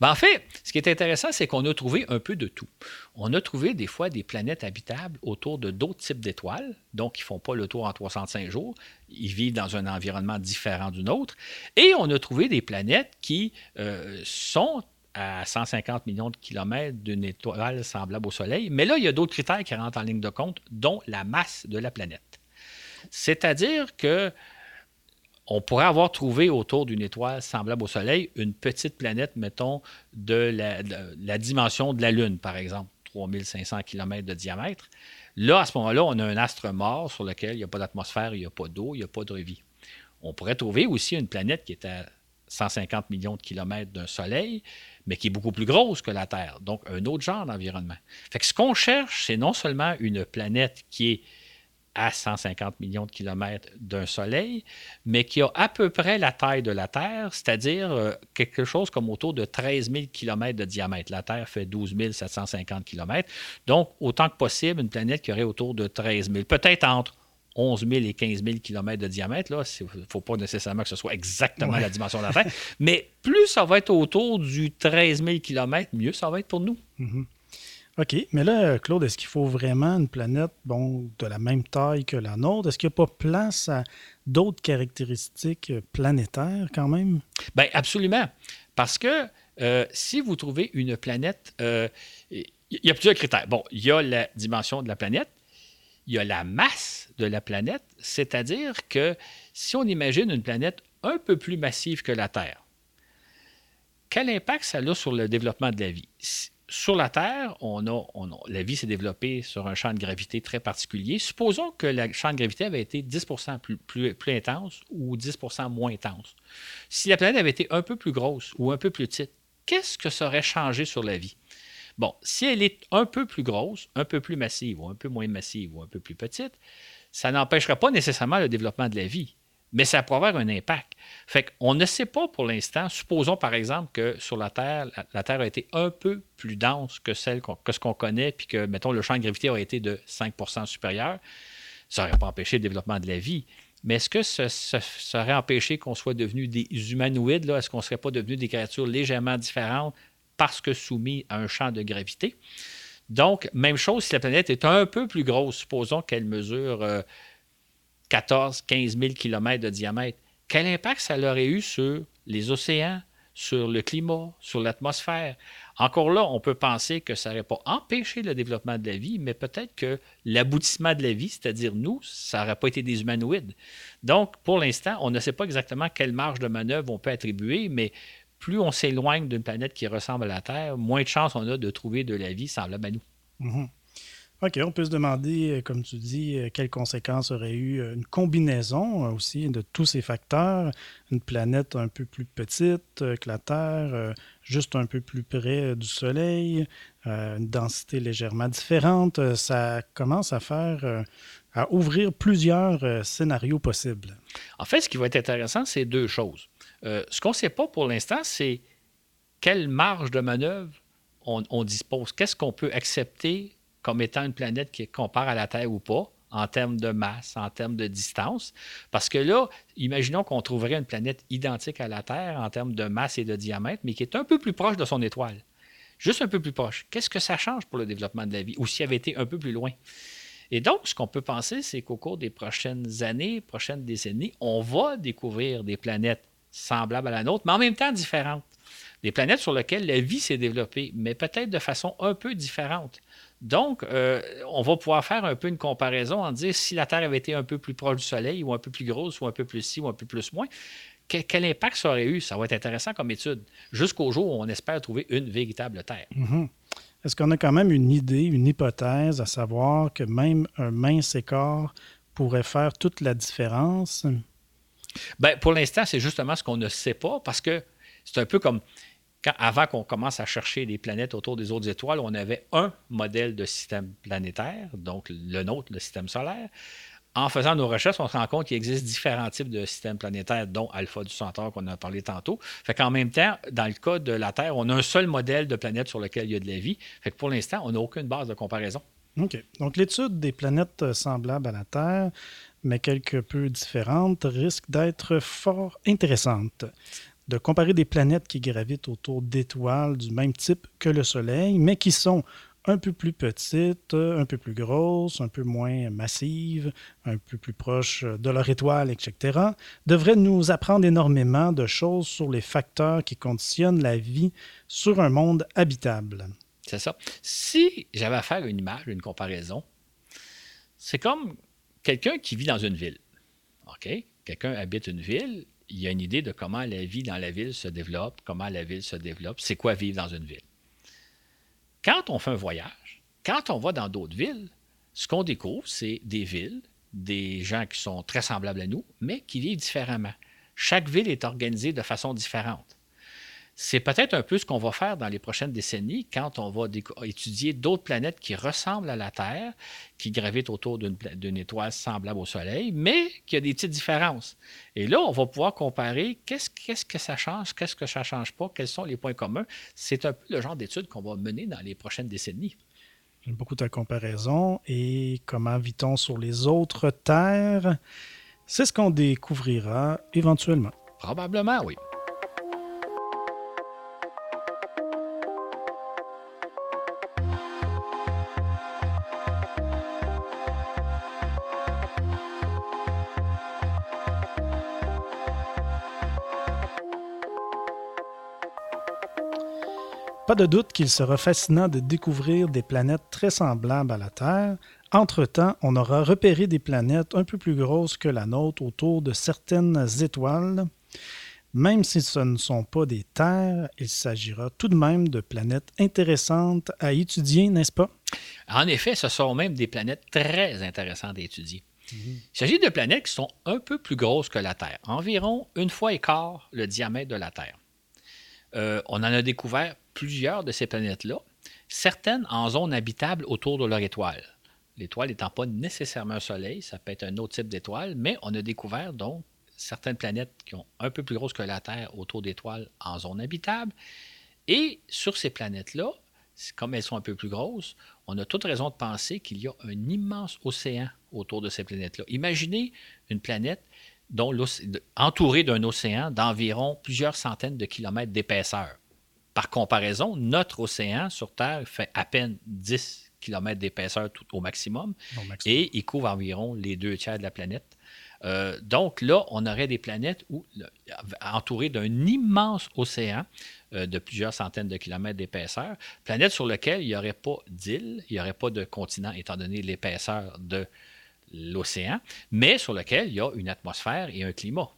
Speaker 2: Ben en fait, ce qui est intéressant, c'est qu'on a trouvé un peu de tout. On a trouvé des fois des planètes habitables autour de d'autres types d'étoiles, donc ils ne font pas le tour en 305 jours, ils vivent dans un environnement différent d'une autre. Et on a trouvé des planètes qui euh, sont à 150 millions de kilomètres d'une étoile semblable au Soleil, mais là, il y a d'autres critères qui rentrent en ligne de compte, dont la masse de la planète. C'est-à-dire que on pourrait avoir trouvé autour d'une étoile semblable au Soleil une petite planète, mettons, de la, dimension de la Lune, par exemple, 3500 km de diamètre. Là, à ce moment-là, on a un astre mort sur lequel il n'y a pas d'atmosphère, il n'y a pas d'eau, il n'y a pas de vie. On pourrait trouver aussi une planète qui est à 150 millions de kilomètres d'un Soleil, mais qui est beaucoup plus grosse que la Terre, donc un autre genre d'environnement. Fait ce qu'on cherche, c'est non seulement une planète qui est à 150 millions de kilomètres d'un Soleil, mais qui a à peu près la taille de la Terre, c'est-à-dire euh, quelque chose comme autour de 13 000 kilomètres de diamètre. La Terre fait 12 750 kilomètres. Donc, autant que possible, une planète qui aurait autour de 13 000, peut-être entre 11 000 et 15 000 kilomètres de diamètre. Il ne faut pas nécessairement que ce soit exactement la dimension de la Terre. Mais plus ça va être autour du 13 000 kilomètres, mieux ça va être pour nous.
Speaker 1: Mm-hmm. OK, mais là, Claude, est-ce qu'il faut vraiment une planète bon, de la même taille que la nôtre? Est-ce qu'il n'y a pas place à d'autres caractéristiques planétaires quand même?
Speaker 2: Bien, absolument. Parce que euh, si vous trouvez une planète, euh, il y a plusieurs critères. Bon, il y a la dimension de la planète, il y a la masse de la planète, c'est-à-dire que si on imagine une planète un peu plus massive que la Terre, quel impact ça a sur le développement de la vie? Sur la Terre, on a, la vie s'est développée sur un champ de gravité très particulier. Supposons que le champ de gravité avait été 10 plus, plus, plus, intense ou 10% moins intense. Si la planète avait été un peu plus grosse ou un peu plus petite, qu'est-ce que ça aurait changé sur la vie? Bon, si elle est un peu plus grosse, un peu plus massive ou un peu moins massive ou un peu plus petite, ça n'empêcherait pas nécessairement le développement de la vie mais ça pourrait avoir un impact. Fait qu'on ne sait pas pour l'instant. Supposons par exemple que sur la Terre, la, Terre a été un peu plus dense que celle que ce qu'on connaît, puis que, mettons, le champ de gravité aurait été de 5% supérieur. Ça n'aurait pas empêché le développement de la vie. Mais est-ce que ça, aurait empêché qu'on soit devenu des humanoïdes? Est-ce qu'on ne serait pas devenu des créatures légèrement différentes parce que soumis à un champ de gravité? Donc, même chose si la planète est un peu plus grosse. Supposons qu'elle mesure euh, 14, 15 000 km de diamètre, quel impact ça aurait eu sur les océans, sur le climat, sur l'atmosphère? Encore là, on peut penser que ça n'aurait pas empêché le développement de la vie, mais peut-être que l'aboutissement de la vie, c'est-à-dire nous, ça n'aurait pas été des humanoïdes. Donc, pour l'instant, on ne sait pas exactement quelle marge de manœuvre on peut attribuer, mais plus on s'éloigne d'une planète qui ressemble à la Terre, moins de chances on a de trouver de la vie semblable à nous.
Speaker 1: Mm-hmm. OK, on peut se demander, euh, comme tu dis, euh, quelles conséquences aurait eu euh, une combinaison aussi de tous ces facteurs. Une planète un peu plus petite que la Terre, juste un peu plus près du Soleil, une densité légèrement différente. Ça commence à faire, à ouvrir plusieurs scénarios possibles.
Speaker 2: En fait, ce qui va être intéressant, c'est deux choses. ce qu'on ne sait pas pour l'instant, c'est quelle marge de manœuvre on dispose. Qu'est-ce qu'on peut accepter comme étant une planète qui compare à la Terre ou pas, en termes de masse, en termes de distance. Parce que là, imaginons qu'on trouverait une planète identique à la Terre en termes de masse et de diamètre, mais qui est un peu plus proche de son étoile. Juste un peu plus proche. Qu'est-ce que ça change pour le développement de la vie? Ou s'il avait été un peu plus loin? Et donc, ce qu'on peut penser, c'est qu'au cours des prochaines années, prochaines décennies, on va découvrir des planètes semblables à la nôtre, mais en même temps différentes. Des planètes sur lesquelles la vie s'est développée, mais peut-être de façon un peu différente. Donc, euh, on va pouvoir faire un peu une comparaison en dire si la Terre avait été un peu plus proche du Soleil ou un peu plus grosse ou un peu plus ci ou un peu plus moins, quel, impact ça aurait eu? Ça va être intéressant comme étude, jusqu'au jour où on espère trouver une véritable Terre.
Speaker 1: Mm-hmm. Est-ce qu'on a quand même une idée, une hypothèse à savoir que même un mince écart pourrait faire toute la différence?
Speaker 2: Bien, pour l'instant, c'est justement ce qu'on ne sait pas parce que c'est un peu comme avant qu'on commence à chercher des planètes autour des autres étoiles, on avait un modèle de système planétaire, donc le nôtre, le système solaire. En faisant nos recherches, on se rend compte qu'il existe différents types de systèmes planétaires, dont Alpha du Centaure qu'on a parlé tantôt. Fait qu'en même temps, dans le cas de la Terre, on a un seul modèle de planète sur lequel il y a de la vie. Fait que pour l'instant, on n'a aucune base de comparaison.
Speaker 1: OK. Donc l'étude des planètes semblables à la Terre, mais quelque peu différentes, risque d'être fort intéressante de comparer des planètes qui gravitent autour d'étoiles du même type que le Soleil, mais qui sont un peu plus petites, un peu plus grosses, un peu moins massives, un peu plus proches de leur étoile, etc., devrait nous apprendre énormément de choses sur les facteurs qui conditionnent la vie sur un monde habitable.
Speaker 2: C'est ça. Si j'avais à faire une image, une comparaison, c'est comme quelqu'un qui vit dans une ville. OK? Quelqu'un habite une ville, il y a une idée de comment la vie dans la ville se développe, comment la ville se développe, c'est quoi vivre dans une ville. Quand on fait un voyage, quand on va dans d'autres villes, ce qu'on découvre, c'est des villes, des gens qui sont très semblables à nous, mais qui vivent différemment. Chaque ville est organisée de façon différente. C'est peut-être un peu ce qu'on va faire dans les prochaines décennies quand on va étudier d'autres planètes qui ressemblent à la Terre, qui gravitent autour d'une étoile semblable au Soleil, mais qui a des petites différences. Et là, on va pouvoir comparer qu'est-ce que ça change, qu'est-ce que ça ne change pas, quels sont les points communs. C'est un peu le genre d'études qu'on va mener dans les prochaines décennies.
Speaker 1: J'aime beaucoup ta comparaison. Et comment vit-on sur les autres terres? C'est ce qu'on découvrira éventuellement.
Speaker 2: Probablement, oui.
Speaker 1: Pas de doute qu'il sera fascinant de découvrir des planètes très semblables à la Terre. Entre-temps, on aura repéré des planètes un peu plus grosses que la nôtre autour de certaines étoiles. Même si ce ne sont pas des terres, il s'agira tout de même de planètes intéressantes à étudier, n'est-ce pas?
Speaker 2: En effet, ce sont même des planètes très intéressantes à étudier. Il s'agit de planètes qui sont un peu plus grosses que la Terre, environ une fois et quart le diamètre de la Terre. Euh, on en a découvert plusieurs de ces planètes-là, certaines en zone habitable autour de leur étoile. L'étoile n'étant pas nécessairement un soleil, ça peut être un autre type d'étoile, mais on a découvert donc certaines planètes qui ont un peu plus grosses que la Terre autour d'étoiles en zone habitable. Et sur ces planètes-là, comme elles sont un peu plus grosses, on a toute raison de penser qu'il y a un immense océan autour de ces planètes-là. Imaginez une planète entourée d'un océan d'environ plusieurs centaines de kilomètres d'épaisseur. Par comparaison, notre océan sur Terre fait à peine 10 kilomètres d'épaisseur au maximum, au maximum, et il couvre environ les deux tiers de la planète. Euh, donc là, on aurait des planètes où, entourées d'un immense océan euh, de plusieurs centaines de kilomètres d'épaisseur, planètes sur lesquelles il n'y aurait pas d'îles, il n'y aurait pas de continent étant donné l'épaisseur de l'océan, mais sur lesquelles il y a une atmosphère et un climat.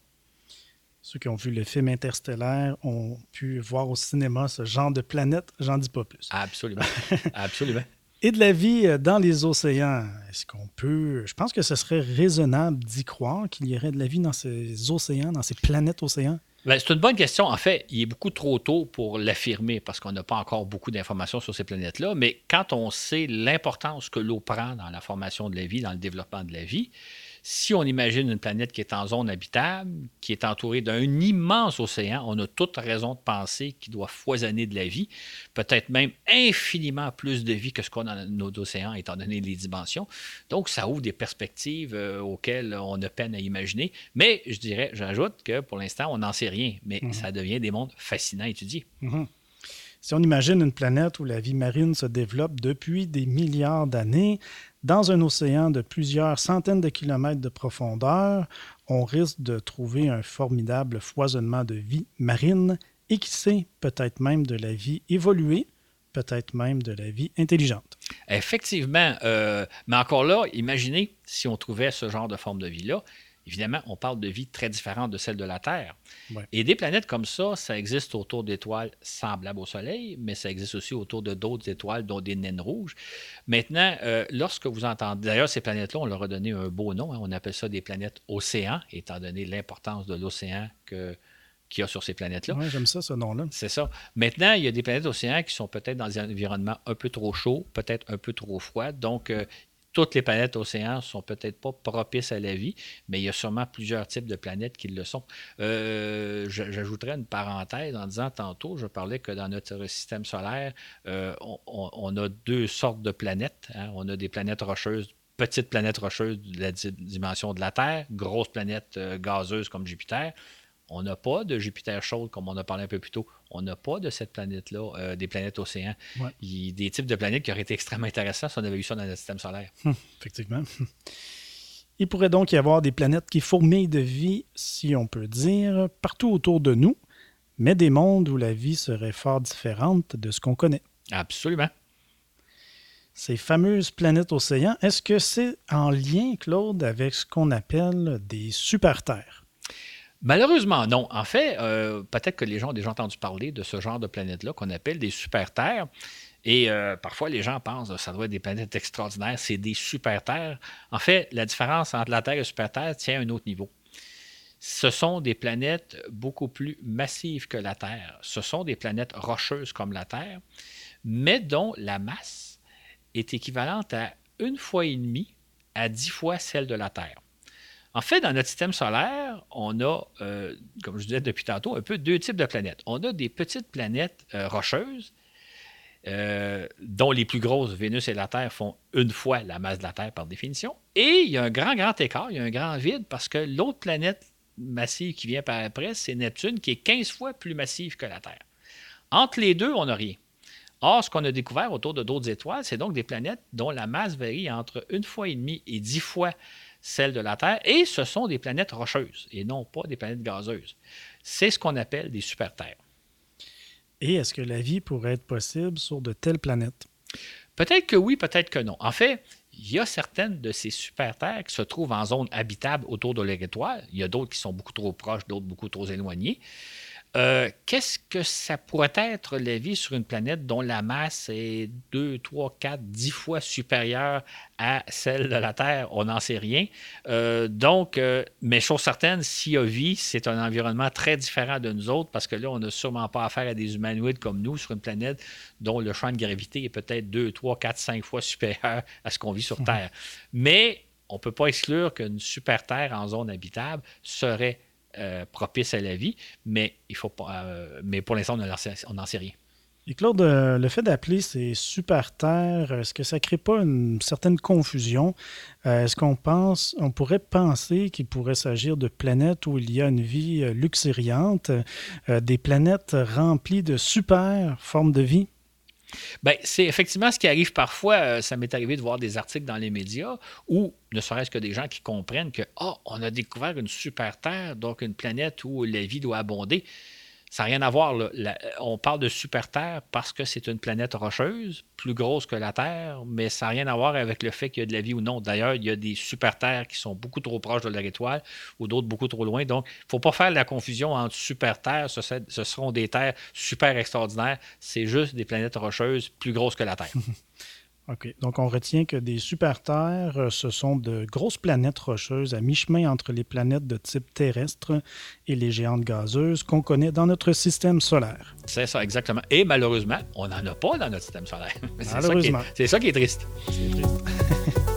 Speaker 1: Ceux qui ont vu le film Interstellaire ont pu voir au cinéma ce genre de planète, j'en dis pas plus.
Speaker 2: Absolument. Absolument
Speaker 1: et de la vie euh, dans les océans. Est-ce qu'on peut. Je pense que ce serait raisonnable d'y croire qu'il y aurait de la vie dans ces océans, dans ces planètes océans?
Speaker 2: Ben, c'est une bonne question. En fait, il est beaucoup trop tôt pour l'affirmer parce qu'on n'a pas encore beaucoup d'informations sur ces planètes-là. Mais quand on sait l'importance que l'eau prend dans la formation de la vie, dans le développement de la vie, si on imagine une planète qui est en zone habitable, qui est entourée d'un immense océan, on a toute raison de penser qu'il doit foisonner de la vie, peut-être même infiniment plus de vie que ce qu'on a dans nos océans, étant donné les dimensions. Donc, ça ouvre des perspectives euh, auxquelles on a peine à imaginer. Mais je dirais, j'ajoute que pour l'instant, on n'en sait rien, mais mhm. ça devient des mondes fascinants à étudier.
Speaker 1: Mhm. Si on imagine une planète où la vie marine se développe depuis des milliards d'années, dans un océan de plusieurs centaines de kilomètres de profondeur, on risque de trouver un formidable foisonnement de vie marine et qui sait, peut-être même de la vie évoluée, peut-être même de la vie intelligente.
Speaker 2: Effectivement, euh, mais encore là, imaginez si on trouvait ce genre de forme de vie-là, Évidemment, on parle de vie très différente de celle de la Terre. Et des planètes comme ça, ça existe autour d'étoiles semblables au Soleil, mais ça existe aussi autour de d'autres étoiles, dont des naines rouges. Maintenant, euh, lorsque vous entendez, d'ailleurs, ces planètes-là, on leur a donné un beau nom, hein. on appelle ça des planètes océans, étant donné l'importance de l'océan que, qu'il y a sur ces planètes-là.
Speaker 1: Oui, j'aime ça, ce nom-là.
Speaker 2: C'est ça. Maintenant, il y a des planètes océans qui sont peut-être dans des environnements un peu trop chauds, peut-être un peu trop froids. Donc, euh, toutes les planètes océans sont peut-être pas propices à la vie, mais il y a sûrement plusieurs types de planètes qui le sont. Euh, j'ajouterais une parenthèse en disant tantôt, je parlais que dans notre système solaire, euh, on, a deux sortes de planètes. Hein. On a des planètes rocheuses petites planètes rocheuses de la dimension de la Terre, grosses planètes euh, gazeuses comme Jupiter. On n'a pas de Jupiter chaude, comme on a parlé un peu plus tôt. On n'a pas de cette planète-là, euh, des planètes océans. Il des types de planètes qui auraient été extrêmement intéressants si on avait eu ça dans notre système solaire.
Speaker 1: Hum, effectivement. Il pourrait donc y avoir des planètes qui fourmillent de vie, si on peut dire, partout autour de nous, mais des mondes où la vie serait fort différente de ce qu'on connaît.
Speaker 2: Absolument.
Speaker 1: Ces fameuses planètes océans, est-ce que c'est en lien, Claude, avec ce qu'on appelle des super-terres?
Speaker 2: Malheureusement, non. En fait, euh, peut-être que les gens ont déjà entendu parler de ce genre de planètes-là qu'on appelle des super-terres. Et euh, parfois, les gens pensent que ça doit être des planètes extraordinaires, c'est des super-terres. En fait, la différence entre la Terre et la super-terre tient à un autre niveau. Ce sont des planètes beaucoup plus massives que la Terre. Ce sont des planètes rocheuses comme la Terre, mais dont la masse est équivalente à une fois et demie à dix fois celle de la Terre. En fait, dans notre système solaire, on a, euh, comme je disais depuis tantôt, un peu deux types de planètes. On a des petites planètes euh, rocheuses, euh, dont les plus grosses, Vénus et la Terre, font une fois la masse de la Terre par définition. Et il y a un grand, grand écart, il y a un grand vide, parce que l'autre planète massive qui vient par après, c'est Neptune, qui est 15 fois plus massive que la Terre. Entre les deux, on n'a rien. Or, ce qu'on a découvert autour de d'autres étoiles, c'est donc des planètes dont la masse varie entre une fois et demie et dix fois celle de la Terre, et ce sont des planètes rocheuses et non pas des planètes gazeuses. C'est ce qu'on appelle des super-terres.
Speaker 1: Et est-ce que la vie pourrait être possible sur de telles planètes?
Speaker 2: Peut-être que oui, peut-être que non. En fait, il y a certaines de ces super-terres qui se trouvent en zone habitable autour de leur étoile. Il y a d'autres qui sont beaucoup trop proches, d'autres beaucoup trop éloignés. Euh, qu'est-ce que ça pourrait être la vie sur une planète dont la masse est 2, 3, 4, 10 fois supérieure à celle de la Terre? On n'en sait rien. Euh, donc, euh, mais chose certaine, s'il y a vie, c'est un environnement très différent de nous autres parce que là, on n'a sûrement pas affaire à des humanoïdes comme nous sur une planète dont le champ de gravité est peut-être 2, 3, 4, 5 fois supérieur à ce qu'on vit sur Terre. Mais on ne peut pas exclure qu'une super Terre en zone habitable serait euh, propice à la vie, mais, il faut pas, euh, mais pour l'instant, on n'en sait rien.
Speaker 1: Et Claude, euh, le fait d'appeler ces super terres, est-ce que ça ne crée pas une certaine confusion? est-ce qu'on pense, on pourrait penser qu'il pourrait s'agir de planètes où il y a une vie luxuriante, des planètes remplies de super formes de vie?
Speaker 2: Bien, c'est effectivement ce qui arrive parfois. Euh, ça m'est arrivé de voir des articles dans les médias où ne serait-ce que des gens qui comprennent que, oh, on a découvert une super Terre, donc une planète où la vie doit abonder. Ça n'a rien à voir. on parle de super Terre parce que c'est une planète rocheuse, plus grosse que la Terre, mais ça n'a rien à voir avec le fait qu'il y a de la vie ou non. D'ailleurs, il y a des super Terres qui sont beaucoup trop proches de leur étoile ou d'autres beaucoup trop loin. Donc, il ne faut pas faire la confusion entre super Terre, ce, ce seront des terres super extraordinaires. C'est juste des planètes rocheuses plus grosses que la Terre.
Speaker 1: OK. Donc, on retient que des super-terres, euh, ce sont de grosses planètes rocheuses à mi-chemin entre les planètes de type terrestre et les géantes gazeuses qu'on connaît dans notre système solaire.
Speaker 2: C'est ça, exactement. Et malheureusement, on n'en a pas dans notre système solaire.
Speaker 1: Malheureusement.
Speaker 2: C'est ça, qui est triste. C'est triste.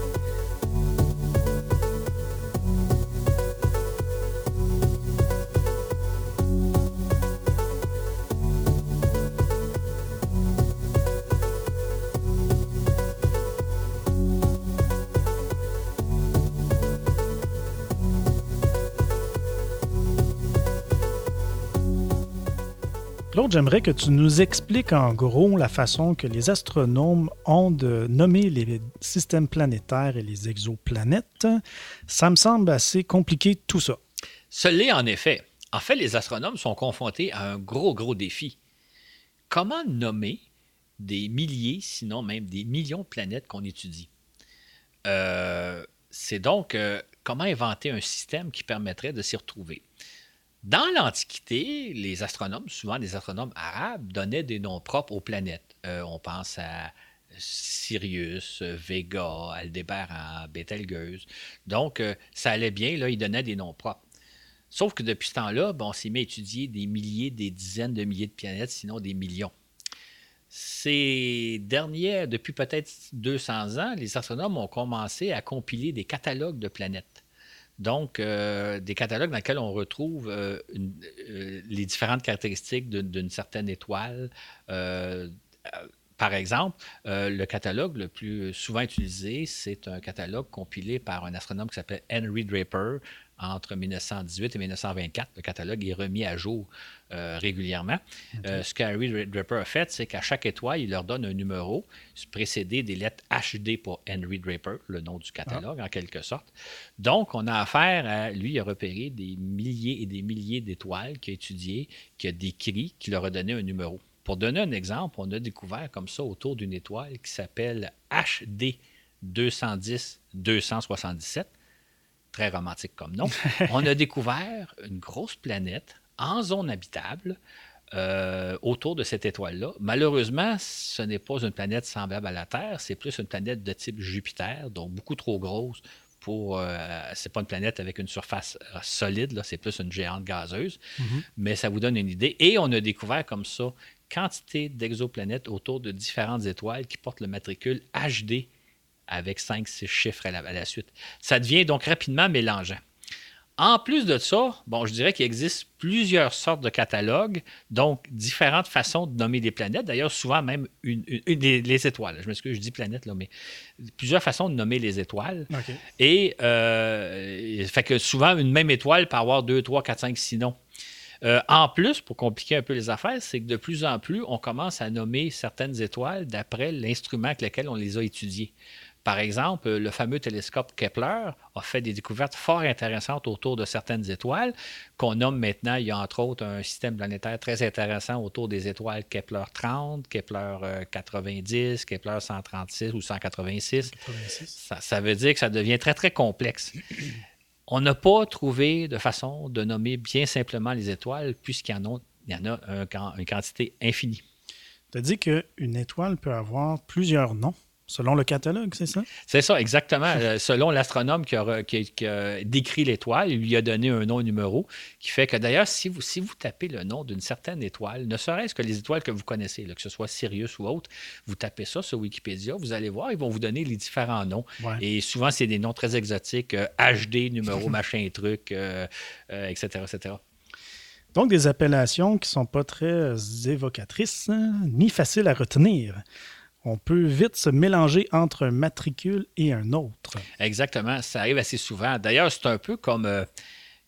Speaker 1: J'aimerais que tu nous expliques en gros la façon que les astronomes ont de nommer les systèmes planétaires et les exoplanètes. Ça me semble assez compliqué tout ça.
Speaker 2: Ce l'est en effet. En fait, les astronomes sont confrontés à un gros, gros défi. Comment nommer des milliers, sinon même des millions de planètes qu'on étudie? Euh, c'est donc euh, comment inventer un système qui permettrait de s'y retrouver? Dans l'Antiquité, les astronomes, souvent des astronomes arabes, donnaient des noms propres aux planètes. Euh, on pense à Sirius, Vega, Aldébaran, Betelgeuse. Donc, euh, ça allait bien, là, ils donnaient des noms propres. Sauf que depuis ce temps-là, on s'est mis à étudier des milliers, des dizaines de milliers de planètes, sinon des millions. Ces derniers, depuis peut-être 200 ans, les astronomes ont commencé à compiler des catalogues de planètes. Donc, euh, des catalogues dans lesquels on retrouve euh, euh, les différentes caractéristiques d'une certaine étoile. par exemple, le catalogue le plus souvent utilisé, c'est un catalogue compilé par un astronome qui s'appelle Henry Draper entre 1918 et 1924. Le catalogue est remis à jour euh, régulièrement. Euh, ce qu'Harry Draper a fait, c'est qu'à chaque étoile, il leur donne un numéro précédé des lettres HD pour Henry Draper, le nom du catalogue ah. en quelque sorte. Donc, on a affaire à lui, il a repéré des milliers et des milliers d'étoiles qu'il a étudiées, qu'il a décrit, qui leur a donné un numéro. Pour donner un exemple, on a découvert comme ça autour d'une étoile qui s'appelle HD 210 277 très romantique comme nom, on a découvert une grosse planète en zone habitable euh, autour de cette étoile-là. Malheureusement, ce n'est pas une planète semblable à la Terre, c'est plus une planète de type Jupiter, donc beaucoup trop grosse pour. Euh, c'est pas une planète avec une surface euh, solide, là, c'est plus une géante gazeuse, mm-hmm. mais ça vous donne une idée. Et on a découvert comme ça quantité d'exoplanètes autour de différentes étoiles qui portent le matricule HD avec 5-6 chiffres à la, suite. Ça devient donc rapidement mélangeant. En plus de ça, bon, je dirais qu'il existe plusieurs sortes de catalogues, donc différentes façons de nommer des planètes. D'ailleurs, souvent même une, les, étoiles. Je m'excuse, je dis planète, là, mais plusieurs façons de nommer les étoiles. Et euh, fait que souvent, une même étoile peut avoir 2, 3, 4, 5, 6 noms. en plus, pour compliquer un peu les affaires, c'est que de plus en plus, on commence à nommer certaines étoiles d'après l'instrument avec lequel on les a étudiées. Par exemple, le fameux télescope Kepler a fait des découvertes fort intéressantes autour de certaines étoiles, qu'on nomme maintenant, il y a entre autres un système planétaire très intéressant autour des étoiles Kepler 30, Kepler 90, Kepler 136 ou 186. Ça, ça veut dire que ça devient très, très complexe. On n'a pas trouvé de façon de nommer bien simplement les étoiles, puisqu'il y en a, il y en a une quantité infinie.
Speaker 1: Tu as dit qu'une étoile peut avoir plusieurs noms. Selon le catalogue, c'est ça?
Speaker 2: C'est ça, exactement. Euh, selon l'astronome qui, a, décrit l'étoile, il lui a donné un nom, un numéro, qui fait que d'ailleurs, si vous, si vous tapez le nom d'une certaine étoile, ne serait-ce que les étoiles que vous connaissez, que ce soit Sirius ou autre, vous tapez ça sur Wikipédia, vous allez voir, ils vont vous donner les différents noms. Et souvent, c'est des noms très exotiques, HD, euh, numéro, machin, truc, etc., euh, etc.
Speaker 1: Donc, des appellations qui ne sont pas très évocatrices, hein, ni faciles à retenir on peut vite se mélanger entre un matricule et un autre.
Speaker 2: Exactement, ça arrive assez souvent. D'ailleurs, c'est un peu comme euh,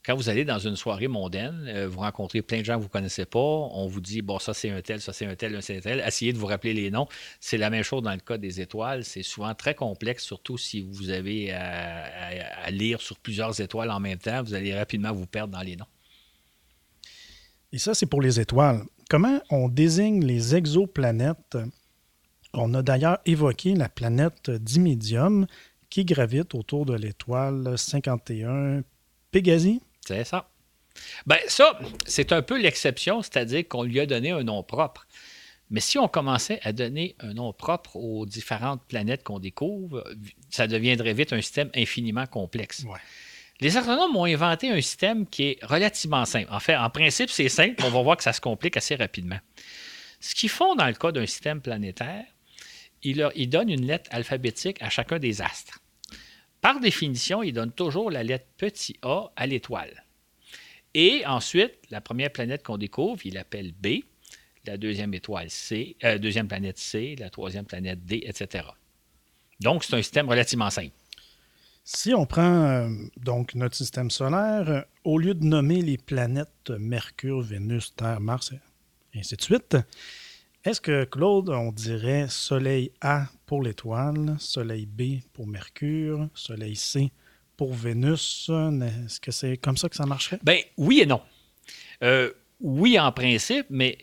Speaker 2: quand vous allez dans une soirée mondaine, euh, vous rencontrez plein de gens que vous ne connaissez pas, on vous dit, bon, ça c'est un tel, ça c'est un tel, c'est un tel, essayez de vous rappeler les noms. C'est la même chose dans le cas des étoiles, c'est souvent très complexe, surtout si vous avez à lire sur plusieurs étoiles en même temps, vous allez rapidement vous perdre dans les noms.
Speaker 1: Et ça, c'est pour les étoiles. Comment on désigne les exoplanètes? On a d'ailleurs évoqué la planète Dimidium qui gravite autour de l'étoile 51 Pégasi.
Speaker 2: C'est ça. Ben ça, c'est un peu l'exception, c'est-à-dire qu'on lui a donné un nom propre. Mais si on commençait à donner un nom propre aux différentes planètes qu'on découvre, ça deviendrait vite un système infiniment complexe. Les astronomes ont inventé un système qui est relativement simple. En fait, en principe, c'est simple, on va voir que ça se complique assez rapidement. Ce qu'ils font dans le cas d'un système planétaire, il, leur, donne une lettre alphabétique à chacun des astres. Par définition, il donne toujours la lettre petit a à l'étoile. Et ensuite, la première planète qu'on découvre, il l'appelle B, la deuxième étoile C, euh, deuxième planète C, la troisième planète D, etc. Donc, c'est un système relativement simple.
Speaker 1: Si on prend euh, donc notre système solaire, euh, au lieu de nommer les planètes Mercure, Vénus, Terre, Mars, et ainsi de suite, est-ce que, Claude, on dirait Soleil A pour l'étoile, Soleil B pour Mercure, Soleil C pour Vénus? Est-ce que c'est comme ça que ça marcherait?
Speaker 2: Ben oui et non. Euh, oui, en principe, mais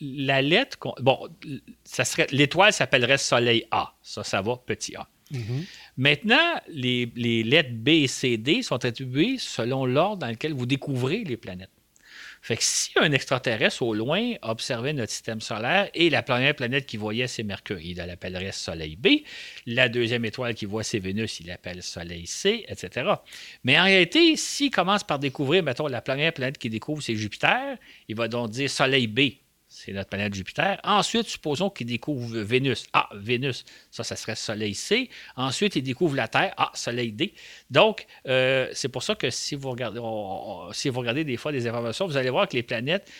Speaker 2: la lettre. Bon, ça serait l'étoile s'appellerait Soleil A. Ça, ça va, petit A. Mm-hmm. Maintenant, les, les, lettres B, C, D sont attribuées selon l'ordre dans lequel vous découvrez les planètes. Fait que si un extraterrestre au loin observait notre système solaire et la première planète qu'il voyait, c'est Mercure, il l'appellerait Soleil B. La deuxième étoile qu'il voit, c'est Vénus, il l'appelle Soleil C, etc. Mais en réalité, s'il commence par découvrir, mettons, la première planète qu'il découvre, c'est Jupiter, il va donc dire Soleil B c'est notre planète Jupiter. Ensuite, supposons qu'il découvre Vénus. Ah, Vénus, ça, ça serait Soleil C. Ensuite, il découvre la Terre. Ah, Soleil D. Donc, euh, c'est pour ça que si vous regardez, si vous regardez des fois des informations, vous allez voir que les planètes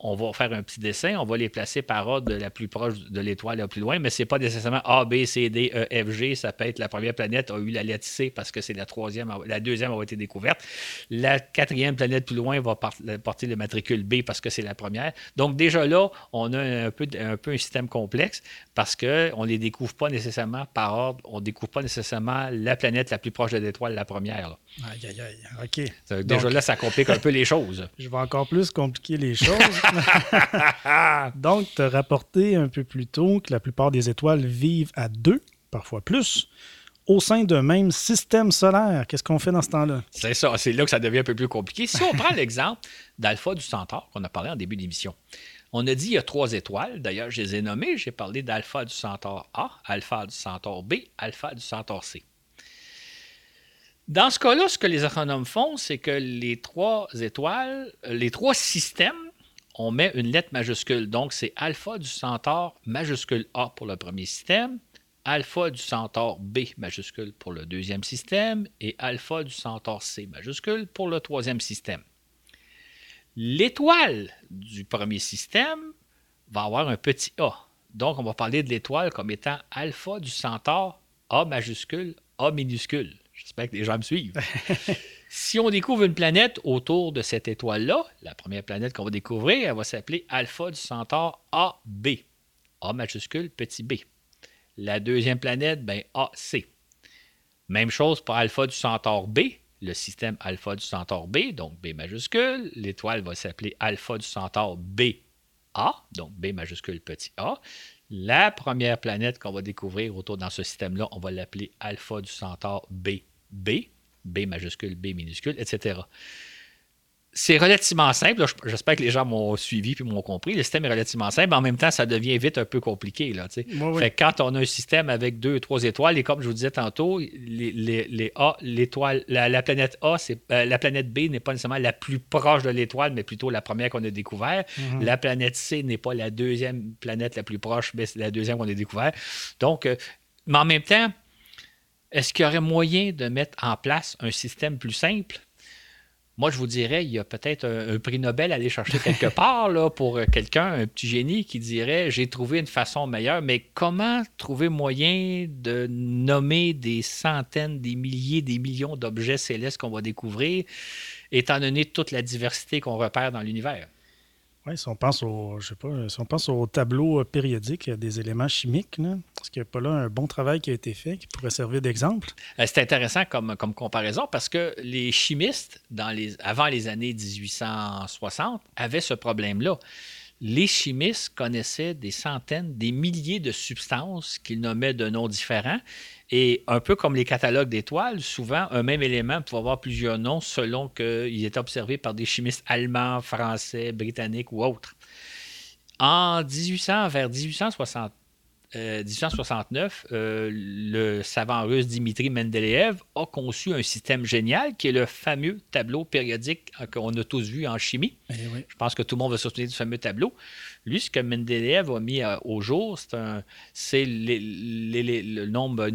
Speaker 2: on, va faire un petit dessin, on va les placer par ordre de la plus proche de l'étoile la plus loin, mais ce n'est pas nécessairement A, B, C, D, E, F, G. Ça peut être la première planète a eu la lettre C parce que c'est la troisième, la deuxième a été découverte. La quatrième planète plus loin va porter le matricule B parce que c'est la première. Donc déjà là, on a un peu, un, peu un système complexe parce qu'on ne les découvre pas nécessairement par ordre, on ne découvre pas nécessairement la planète la plus proche de l'étoile, la première.
Speaker 1: Aïe, aïe, aïe.
Speaker 2: OK. Déjà là, ça complique un peu les choses.
Speaker 1: Je vais encore plus compliquer les choses. Donc, tu as rapporté un peu plus tôt que la plupart des étoiles vivent à deux, parfois plus, au sein d'un même système solaire. Qu'est-ce qu'on fait dans ce temps-là?
Speaker 2: C'est ça, c'est là que ça devient un peu plus compliqué. Si on prend l'exemple d'Alpha du Centaure qu'on a parlé en début d'émission, on a dit il y a trois étoiles. D'ailleurs, je les ai nommées. J'ai parlé d'Alpha du Centaure A, Alpha du Centaure B, Alpha du Centaure C. Dans ce cas-là, ce que les astronomes font, c'est que les trois étoiles, les trois systèmes on met une lettre majuscule. Donc, c'est alpha du centaure majuscule A pour le premier système, alpha du centaure B majuscule pour le deuxième système et alpha du centaure C majuscule pour le troisième système. L'étoile du premier système va avoir un petit A. Donc, on va parler de l'étoile comme étant alpha du centaure A majuscule, A minuscule. J'espère que les gens me suivent. Si on découvre une planète autour de cette étoile-là, la première planète qu'on va découvrir, elle va s'appeler Alpha du Centaure AB. A majuscule, petit b. La deuxième planète, ben AC. Même chose pour alpha du centaure B, le système alpha du centaure B, donc B majuscule. L'étoile va s'appeler alpha du centaure BA, donc B majuscule petit a. La première planète qu'on va découvrir autour dans ce système-là, on va l'appeler alpha du centaure B, B, B majuscule, B minuscule, etc c'est relativement simple. J'espère que les gens m'ont suivi et m'ont compris. Le système est relativement simple. Mais en même temps, ça devient vite un peu compliqué. Là, quand on a un système avec deux, trois étoiles, et comme je vous disais tantôt, les, A, l'étoile, la, planète A, c'est, euh, la planète B n'est pas nécessairement la plus proche de l'étoile, mais plutôt la première qu'on a découverte. Mm-hmm. La planète C n'est pas la deuxième planète la plus proche, mais c'est la deuxième qu'on a découverte. Donc, euh, mais en même temps, est-ce qu'il y aurait moyen de mettre en place un système plus simple? Moi, je vous dirais, il y a peut-être un, prix Nobel à aller chercher quelque part pour quelqu'un, un petit génie qui dirait j'ai trouvé une façon meilleure, mais comment trouver moyen de nommer des centaines, des milliers, des millions d'objets célestes qu'on va découvrir, étant donné toute la diversité qu'on repère dans l'univers?
Speaker 1: Oui, si on pense au, tableau euh, périodique des éléments chimiques, est-ce qu'il n'y a pas là un bon travail qui a été fait qui pourrait servir d'exemple?
Speaker 2: Euh, c'est intéressant comme, comparaison parce que les chimistes, avant les années 1860, avaient ce problème-là les chimistes connaissaient des centaines, des milliers de substances qu'ils nommaient de noms différents. Et un peu comme les catalogues d'étoiles, souvent, un même élément pouvait avoir plusieurs noms selon qu'il était observé par des chimistes allemands, français, britanniques ou autres. En 1800, vers 1860, 1869, euh, euh, le savant russe Dimitri Mendeleev a conçu un système génial qui est le fameux tableau périodique qu'on a tous vu en chimie.
Speaker 1: Eh
Speaker 2: Je pense que tout le monde va se souvenir du fameux tableau. Lui, ce que Mendeleev a mis euh, au jour, c'est le nombre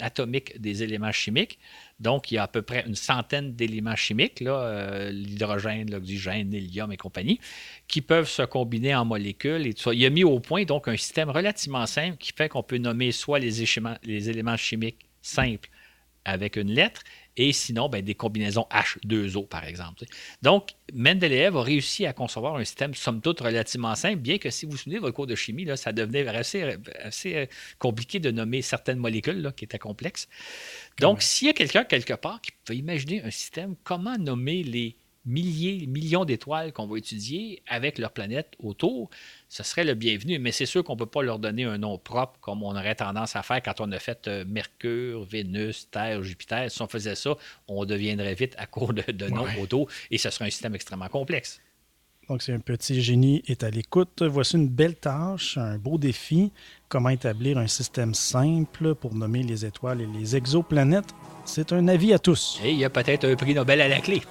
Speaker 2: atomique des éléments chimiques. Donc, il y a à peu près une centaine d'éléments chimiques, euh, l'hydrogène, l'oxygène, l'hélium et compagnie, qui peuvent se combiner en molécules. Et tout ça. Il a mis au point donc un système relativement simple qui fait qu'on peut nommer soit les, les éléments chimiques simples avec une lettre et sinon ben, des combinaisons H2O, par exemple. Donc, Mendeleev a réussi à concevoir un système, somme toute, relativement simple, bien que si vous vous souvenez de votre cours de chimie, là, ça devenait assez, assez euh, compliqué de nommer certaines molécules là, qui étaient complexes. Donc, s'il y a quelqu'un quelque part qui peut imaginer un système, comment nommer les milliers, millions d'étoiles qu'on va étudier avec leur planète autour, ce serait le bienvenu. Mais c'est sûr qu'on ne peut pas leur donner un nom propre comme on aurait tendance à faire quand on a fait euh, Mercure, Vénus, Terre, Jupiter. Si on faisait ça, on deviendrait vite à court de, noms autour et ce serait un système extrêmement complexe.
Speaker 1: Donc, si un petit génie est à l'écoute, voici une belle tâche, un beau défi. Comment établir un système simple pour nommer les étoiles et les exoplanètes? C'est un avis à tous.
Speaker 2: Et il y a peut-être un prix Nobel à la clé.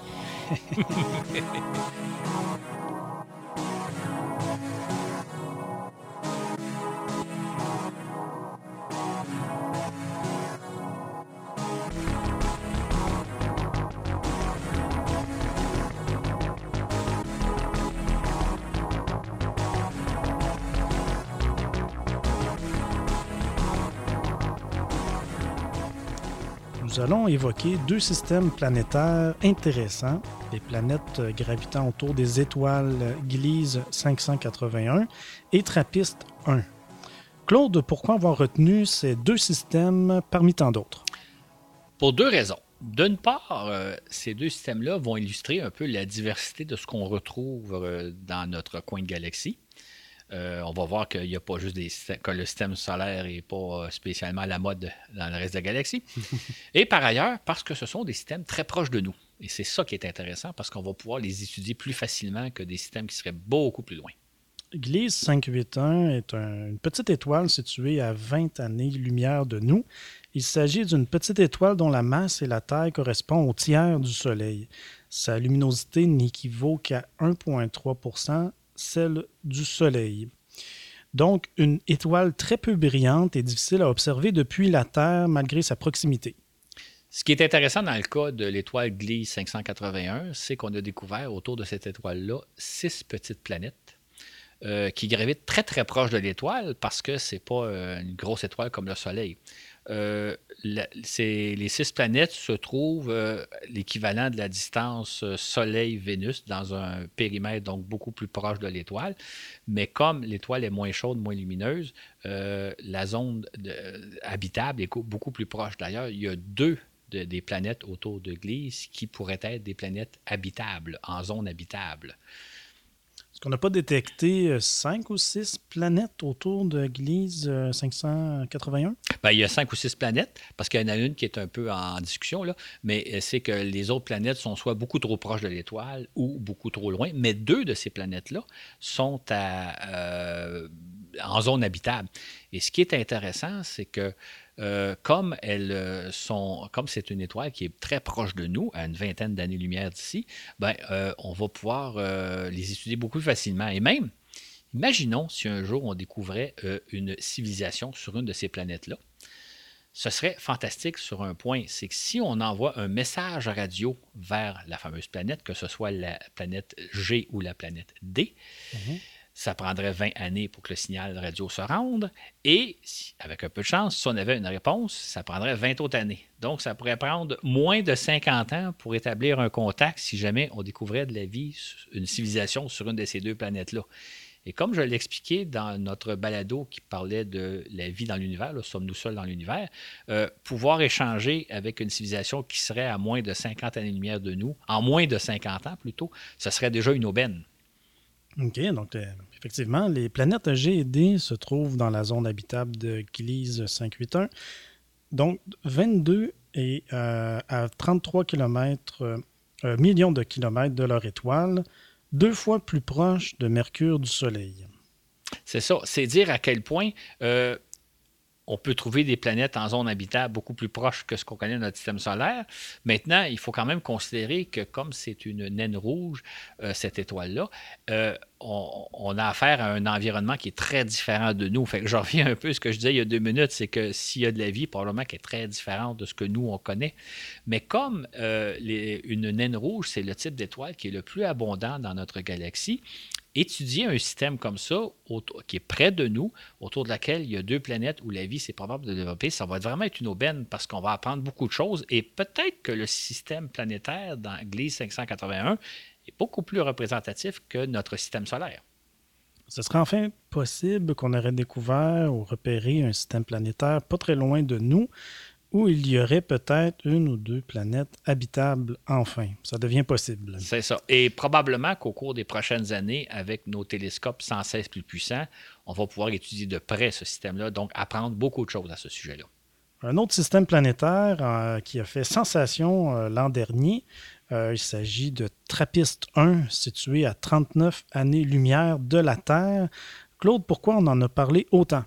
Speaker 2: フフフフ。
Speaker 1: Nous allons évoquer deux systèmes planétaires intéressants, les planètes gravitant autour des étoiles Gliese 581 et Trappist 1. Claude, pourquoi avoir retenu ces deux systèmes parmi tant d'autres?
Speaker 2: Pour deux raisons. D'une part, euh, ces deux systèmes-là vont illustrer un peu la diversité de ce qu'on retrouve euh, dans notre coin de galaxie. Euh, on va voir qu'il n'y a pas juste des que le système solaire n'est pas spécialement à la mode dans le reste de la galaxie. Et par ailleurs, parce que ce sont des systèmes très proches de nous. Et c'est ça qui est intéressant parce qu'on va pouvoir les étudier plus facilement que des systèmes qui seraient beaucoup plus loin.
Speaker 1: Gliese 581 est une petite étoile située à 20 années-lumière de nous. Il s'agit d'une petite étoile dont la masse et la taille correspondent au tiers du Soleil. Sa luminosité n'équivaut qu'à 1,3 celle du Soleil. Donc, une étoile très peu brillante et difficile à observer depuis la Terre malgré sa proximité.
Speaker 2: Ce qui est intéressant dans le cas de l'étoile Gliese 581, c'est qu'on a découvert autour de cette étoile-là six petites planètes euh, qui gravitent très très proches de l'étoile parce que ce n'est pas euh, une grosse étoile comme le Soleil. Euh, les six planètes se trouvent euh, l'équivalent de la distance Soleil-Vénus dans un périmètre donc beaucoup plus proche de l'étoile. Mais comme l'étoile est moins chaude, moins lumineuse, la zone habitable est beaucoup plus proche. D'ailleurs, il y a deux des planètes autour de Gliese qui pourraient être des planètes habitables, en zone habitable.
Speaker 1: Est-ce qu'on n'a pas détecté euh, cinq ou six planètes autour de Gliese 581?
Speaker 2: Ben, il y a cinq ou six planètes, parce qu'il y en a une qui est un peu en discussion, là, mais euh, c'est que les autres planètes sont soit beaucoup trop proches de l'étoile ou beaucoup trop loin, mais deux de ces planètes-là sont euh, en zone habitable. Et ce qui est intéressant, c'est que euh, comme elles euh, sont, comme c'est une étoile qui est très proche de nous, à une vingtaine d'années-lumière d'ici, ben, euh, on va pouvoir les étudier beaucoup plus facilement. Et même, imaginons si un jour on découvrait une civilisation sur une de ces planètes-là. Ce serait fantastique sur un point, c'est que si on envoie un message radio vers la fameuse planète, que ce soit la planète G ou la planète D, mhm ça prendrait 20 années pour que le signal radio se rende. Et avec un peu de chance, si on avait une réponse, ça prendrait 20 autres années. Donc, ça pourrait prendre moins de 50 ans pour établir un contact si jamais on découvrait de la vie, une civilisation sur une de ces deux planètes-là. Et comme je l'expliquais dans notre balado qui parlait de la vie dans l'univers, sommes-nous seuls dans l'univers, euh, pouvoir échanger avec une civilisation qui serait à moins de 50 années-lumière de nous, en moins de 50 ans plutôt, ce serait déjà une aubaine.
Speaker 1: OK, donc euh, effectivement, les planètes G et D se trouvent dans la zone habitable de Gliese 581. Donc, 22 et euh, à 33 km, euh, millions de kilomètres de leur étoile, deux fois plus proche de Mercure du Soleil.
Speaker 2: C'est ça. C'est dire à quel point on peut trouver des planètes en zone habitable beaucoup plus proches que ce qu'on connaît dans notre système solaire. Maintenant, il faut quand même considérer que comme c'est une naine rouge, euh, cette étoile-là, euh, on, a affaire à un environnement qui est très différent de nous. Fait je reviens un peu à ce que je disais il y a deux minutes, c'est que s'il y a de la vie, probablement qui est très différente de ce que nous, on connaît. Mais comme euh, une naine rouge, c'est le type d'étoile qui est le plus abondant dans notre galaxie, étudier un système comme ça, qui est près de nous, autour de laquelle il y a deux planètes où la vie c'est probable de développer, ça va vraiment être une aubaine parce qu'on va apprendre beaucoup de choses et peut-être que le système planétaire dans Gliese 581 est beaucoup plus représentatif que notre système solaire.
Speaker 1: Ce serait enfin possible qu'on aurait découvert ou repéré un système planétaire pas très loin de nous, où il y aurait peut-être une ou deux planètes habitables enfin. Ça devient possible.
Speaker 2: C'est ça. Et probablement qu'au cours des prochaines années, avec nos télescopes sans cesse plus puissants, on va pouvoir étudier de près ce système-là, donc apprendre beaucoup de choses à ce sujet-là.
Speaker 1: Un autre système planétaire euh, qui a fait sensation euh, l'an dernier, euh, il s'agit de TRAPPIST 1, situé à 39 années-lumière de la Terre. Claude, pourquoi on en a parlé autant?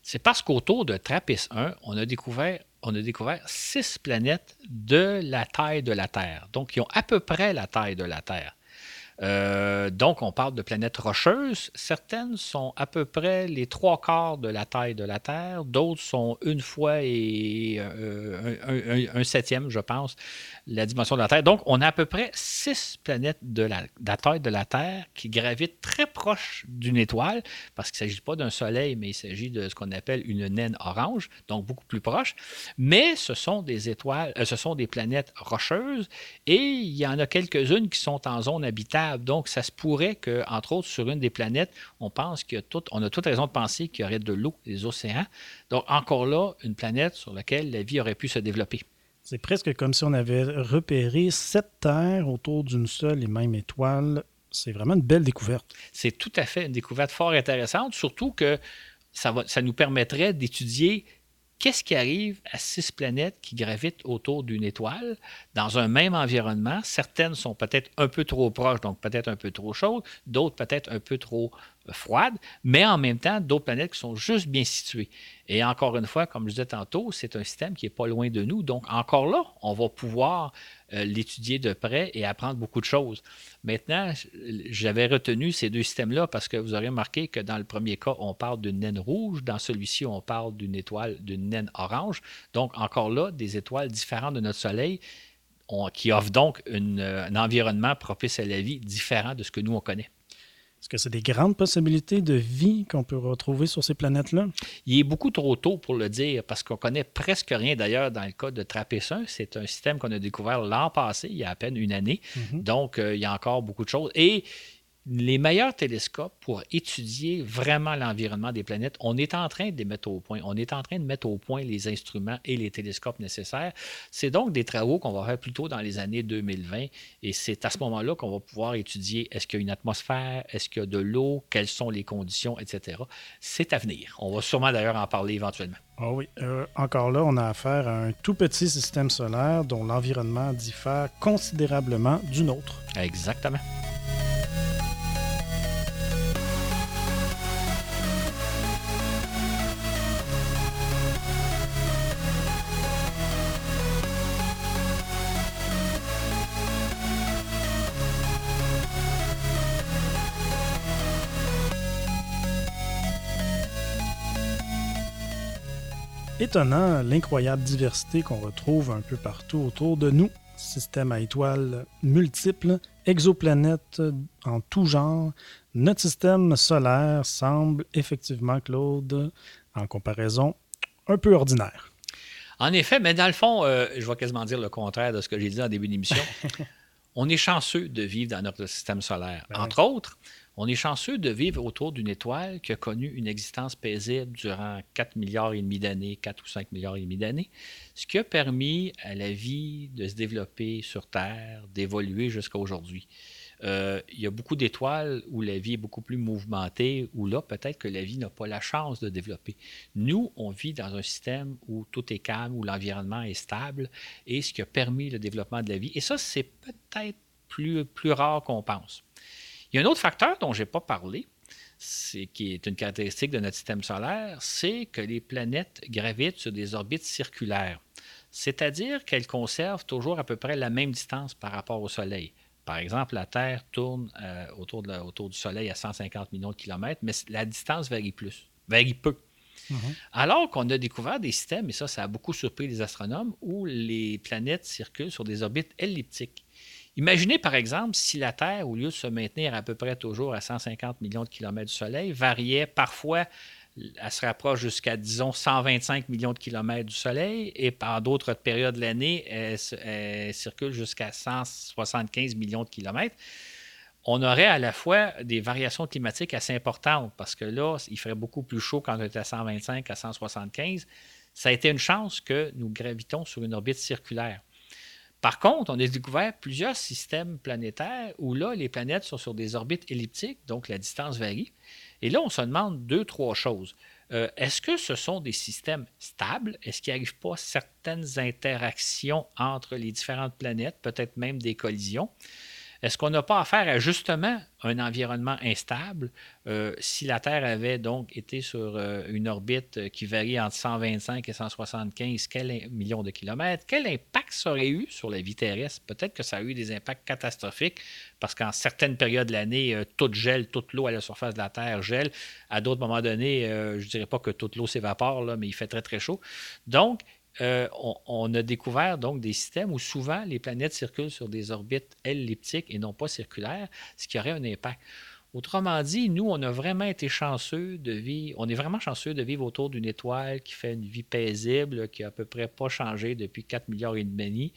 Speaker 2: C'est parce qu'autour de TRAPPIST 1, on a découvert on a découvert six planètes de la taille de la Terre, donc qui ont à peu près la taille de la Terre. Euh, donc, on parle de planètes rocheuses. Certaines sont à peu près les trois quarts de la taille de la Terre. D'autres sont une fois et euh, un, septième, je pense, la dimension de la Terre. Donc, on a à peu près six planètes de la, taille de la Terre qui gravitent très proche d'une étoile, parce qu'il ne s'agit pas d'un soleil, mais il s'agit de ce qu'on appelle une naine orange, donc beaucoup plus proche. Mais ce sont des étoiles, euh, ce sont des planètes rocheuses, et il y en a quelques-unes qui sont en zone habitable. Donc, ça se pourrait que, entre autres, sur une des planètes, on pense qu'il tout, on a toute raison de penser qu'il y aurait de l'eau, des océans. Donc, encore là, une planète sur laquelle la vie aurait pu se développer.
Speaker 1: C'est presque comme si on avait repéré sept terres autour d'une seule et même étoile. C'est vraiment une belle découverte.
Speaker 2: C'est tout à fait une découverte fort intéressante, surtout que ça, va, ça nous permettrait d'étudier qu'est-ce qui arrive à six planètes qui gravitent autour d'une étoile dans un même environnement? Certaines sont peut-être un peu trop proches, donc peut-être un peu trop chaudes, d'autres peut-être un peu trop froides, mais en même temps, d'autres planètes qui sont juste bien situées. Et encore une fois, comme je disais tantôt, c'est un système qui n'est pas loin de nous. Donc, encore là, on va pouvoir euh, l'étudier de près et apprendre beaucoup de choses. Maintenant, j'avais retenu ces deux systèmes-là parce que vous aurez remarqué que dans le premier cas, on parle d'une naine rouge. Dans celui-ci, on parle d'une étoile, d'une naine orange. Donc, encore là, des étoiles différentes de notre Soleil qui offrent donc un environnement propice à la vie différent de ce que nous, on connaît.
Speaker 1: Est-ce que c'est des grandes possibilités de vie qu'on peut retrouver sur ces planètes-là?
Speaker 2: Il est beaucoup trop tôt pour le dire parce qu'on connaît presque rien d'ailleurs dans le cas de Trappist 1. C'est un système qu'on a découvert l'an passé, il y a à peine une année. Mm-hmm. Donc, euh, il y a encore beaucoup de choses. Et les meilleurs télescopes pour étudier vraiment l'environnement des planètes, on est en train de les mettre au point. On est en train de mettre au point les instruments et les télescopes nécessaires. C'est donc des travaux qu'on va faire plutôt dans les années 2020 et c'est à ce moment-là qu'on va pouvoir étudier est-ce qu'il y a une atmosphère, est-ce qu'il y a de l'eau, quelles sont les conditions, etc. C'est à venir. On va sûrement d'ailleurs en parler éventuellement.
Speaker 1: Ah oui, euh, encore là, on a affaire à un tout petit système solaire dont l'environnement diffère considérablement du nôtre.
Speaker 2: Exactement.
Speaker 1: Étonnant l'incroyable diversité qu'on retrouve un peu partout autour de nous. Système à étoiles multiples, exoplanètes en tout genre. Notre système solaire semble effectivement, Claude, en comparaison, un peu ordinaire.
Speaker 2: En effet, mais dans le fond, euh, je vais quasiment dire le contraire de ce que j'ai dit en début d'émission. on est chanceux de vivre dans notre système solaire. Ben Entre autres, on est chanceux de vivre autour d'une étoile qui a connu une existence paisible durant 4 milliards et demi d'années, 4 ou 5 milliards et demi d'années, ce qui a permis à la vie de se développer sur Terre, d'évoluer jusqu'à aujourd'hui. Euh, il y a beaucoup d'étoiles où la vie est beaucoup plus mouvementée, où là, peut-être que la vie n'a pas la chance de développer. Nous, on vit dans un système où tout est calme, où l'environnement est stable, et ce qui a permis le développement de la vie. Et ça, c'est peut-être plus, plus rare qu'on pense. Il y a un autre facteur dont je n'ai pas parlé, qui est une caractéristique de notre système solaire, c'est que les planètes gravitent sur des orbites circulaires. C'est-à-dire qu'elles conservent toujours à peu près la même distance par rapport au Soleil. Par exemple, la Terre tourne euh, autour, autour, du Soleil à 150 millions de kilomètres, mais la distance varie plus, varie peu. Mm-hmm. Alors qu'on a découvert des systèmes, et ça, ça a beaucoup surpris les astronomes, où les planètes circulent sur des orbites elliptiques. Imaginez par exemple si la Terre, au lieu de se maintenir à peu près toujours à 150 millions de kilomètres du Soleil, variait parfois, elle se rapproche jusqu'à, disons, 125 millions de kilomètres du Soleil, et par d'autres périodes de l'année, elle, circule jusqu'à 175 millions de kilomètres on aurait à la fois des variations climatiques assez importantes parce que là, il ferait beaucoup plus chaud quand on était à 125 à 175. Ça a été une chance que nous gravitons sur une orbite circulaire. Par contre, on a découvert plusieurs systèmes planétaires où là, les planètes sont sur des orbites elliptiques, donc la distance varie. Et là, on se demande deux, trois choses. Euh, est-ce que ce sont des systèmes stables? Est-ce qu'il n'arrive pas certaines interactions entre les différentes planètes, peut-être même des collisions? Est-ce qu'on n'a pas affaire à justement un environnement instable? Euh, si la Terre avait donc été sur euh, une orbite qui varie entre 125 et 175 millions de kilomètres, quel impact ça aurait eu sur la vie terrestre? Peut-être que ça a eu des impacts catastrophiques parce qu'en certaines périodes de l'année, euh, tout gèle, toute l'eau à la surface de la Terre gèle. À d'autres moments donnés, je ne dirais pas que toute l'eau s'évapore, mais il fait très, très chaud. Donc, euh, on, a découvert donc des systèmes où souvent les planètes circulent sur des orbites elliptiques et non pas circulaires, ce qui aurait un impact. Autrement dit, nous, on a vraiment été chanceux de vivre, on est vraiment chanceux de vivre autour d'une étoile qui fait une vie paisible, qui a à peu près pas changé depuis 4 milliards et demi.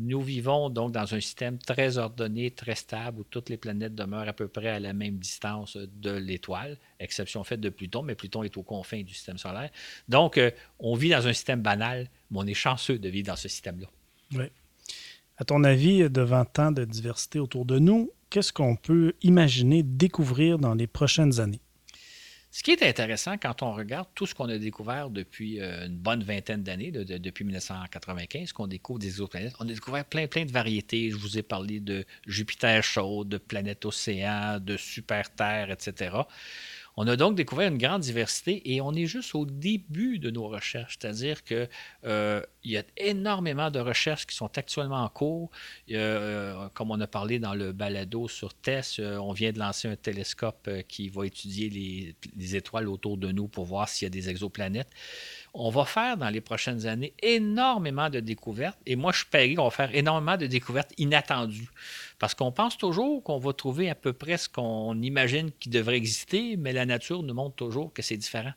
Speaker 2: Nous vivons donc dans un système très ordonné, très stable, où toutes les planètes demeurent à peu près à la même distance de l'étoile, exception faite de Pluton, mais Pluton est aux confins du système solaire. Donc, euh, on vit dans un système banal, mais on est chanceux de vivre dans ce système-là.
Speaker 1: Oui. À ton avis, devant tant de diversité autour de nous, qu'est-ce qu'on peut imaginer découvrir dans les prochaines années?
Speaker 2: Ce qui est intéressant quand on regarde tout ce qu'on a découvert depuis euh, une bonne vingtaine d'années, depuis 1995, qu'on découvre des exoplanètes, on a découvert plein, plein de variétés. Je vous ai parlé de Jupiter chaud, de planètes océans, de super Terre, etc. On a donc découvert une grande diversité et on est juste au début de nos recherches, c'est-à-dire qu'il euh, y a énormément de recherches qui sont actuellement en cours. Euh, comme on a parlé dans le balado sur TESS, euh, on vient de lancer un télescope qui va étudier les, les, étoiles autour de nous pour voir s'il y a des exoplanètes. On va faire dans les prochaines années énormément de découvertes et moi je parie qu'on va faire énormément de découvertes inattendues Parce qu'on pense toujours qu'on va trouver à peu près ce qu'on imagine qui devrait exister, mais la nature nous montre toujours que c'est différent.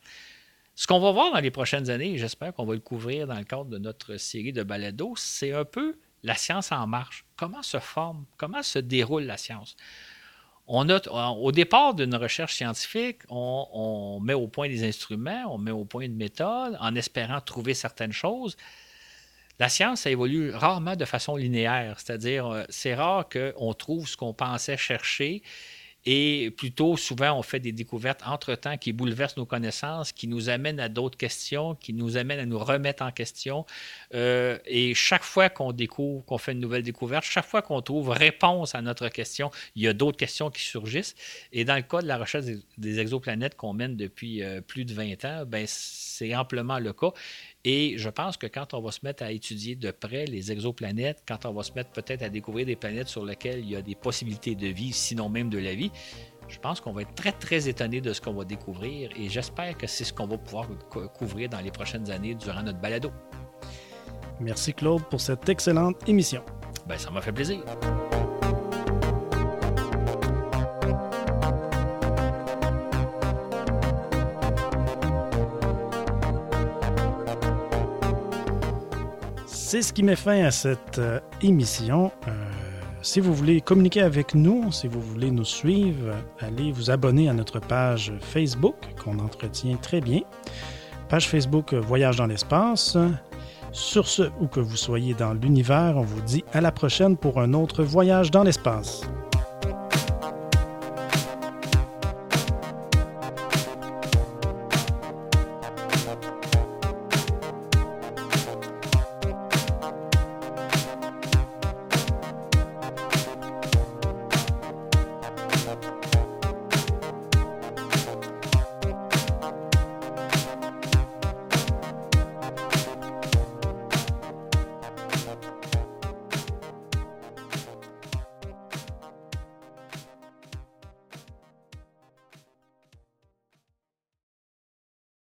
Speaker 2: Ce qu'on va voir dans les prochaines années, j'espère qu'on va le couvrir dans le cadre de notre série de balados, c'est un peu la science en marche. Comment se forme, comment se déroule la science? On au départ d'une recherche scientifique, on, on, met au point des instruments, on met au point une méthode en espérant trouver certaines choses. La science, évolue rarement de façon linéaire, c'est-à-dire euh, c'est rare qu'on trouve ce qu'on pensait chercher et plutôt, souvent, on fait des découvertes entre-temps qui bouleversent nos connaissances, qui nous amènent à d'autres questions, qui nous amènent à nous remettre en question. Euh, et chaque fois qu'on découvre, qu'on fait une nouvelle découverte, chaque fois qu'on trouve réponse à notre question, il y a d'autres questions qui surgissent. Et dans le cas de la recherche des exoplanètes qu'on mène depuis euh, plus de 20 ans, ben, c'est amplement le cas. Et je pense que quand on va se mettre à étudier de près les exoplanètes, quand on va se mettre peut-être à découvrir des planètes sur lesquelles il y a des possibilités de vie, sinon même de la vie, je pense qu'on va être très, très étonné de ce qu'on va découvrir et j'espère que c'est ce qu'on va pouvoir couvrir dans les prochaines années durant notre balado.
Speaker 1: Merci Claude pour cette excellente émission.
Speaker 2: Ben, ça m'a fait plaisir.
Speaker 1: C'est ce qui met fin à cette euh, émission. Euh, si vous voulez communiquer avec nous, si vous voulez nous suivre, allez vous abonner à notre page Facebook qu'on entretient très bien. Page Facebook Voyage dans l'espace. Sur ce, où que vous soyez dans l'univers, on vous dit à la prochaine pour un autre voyage dans l'espace.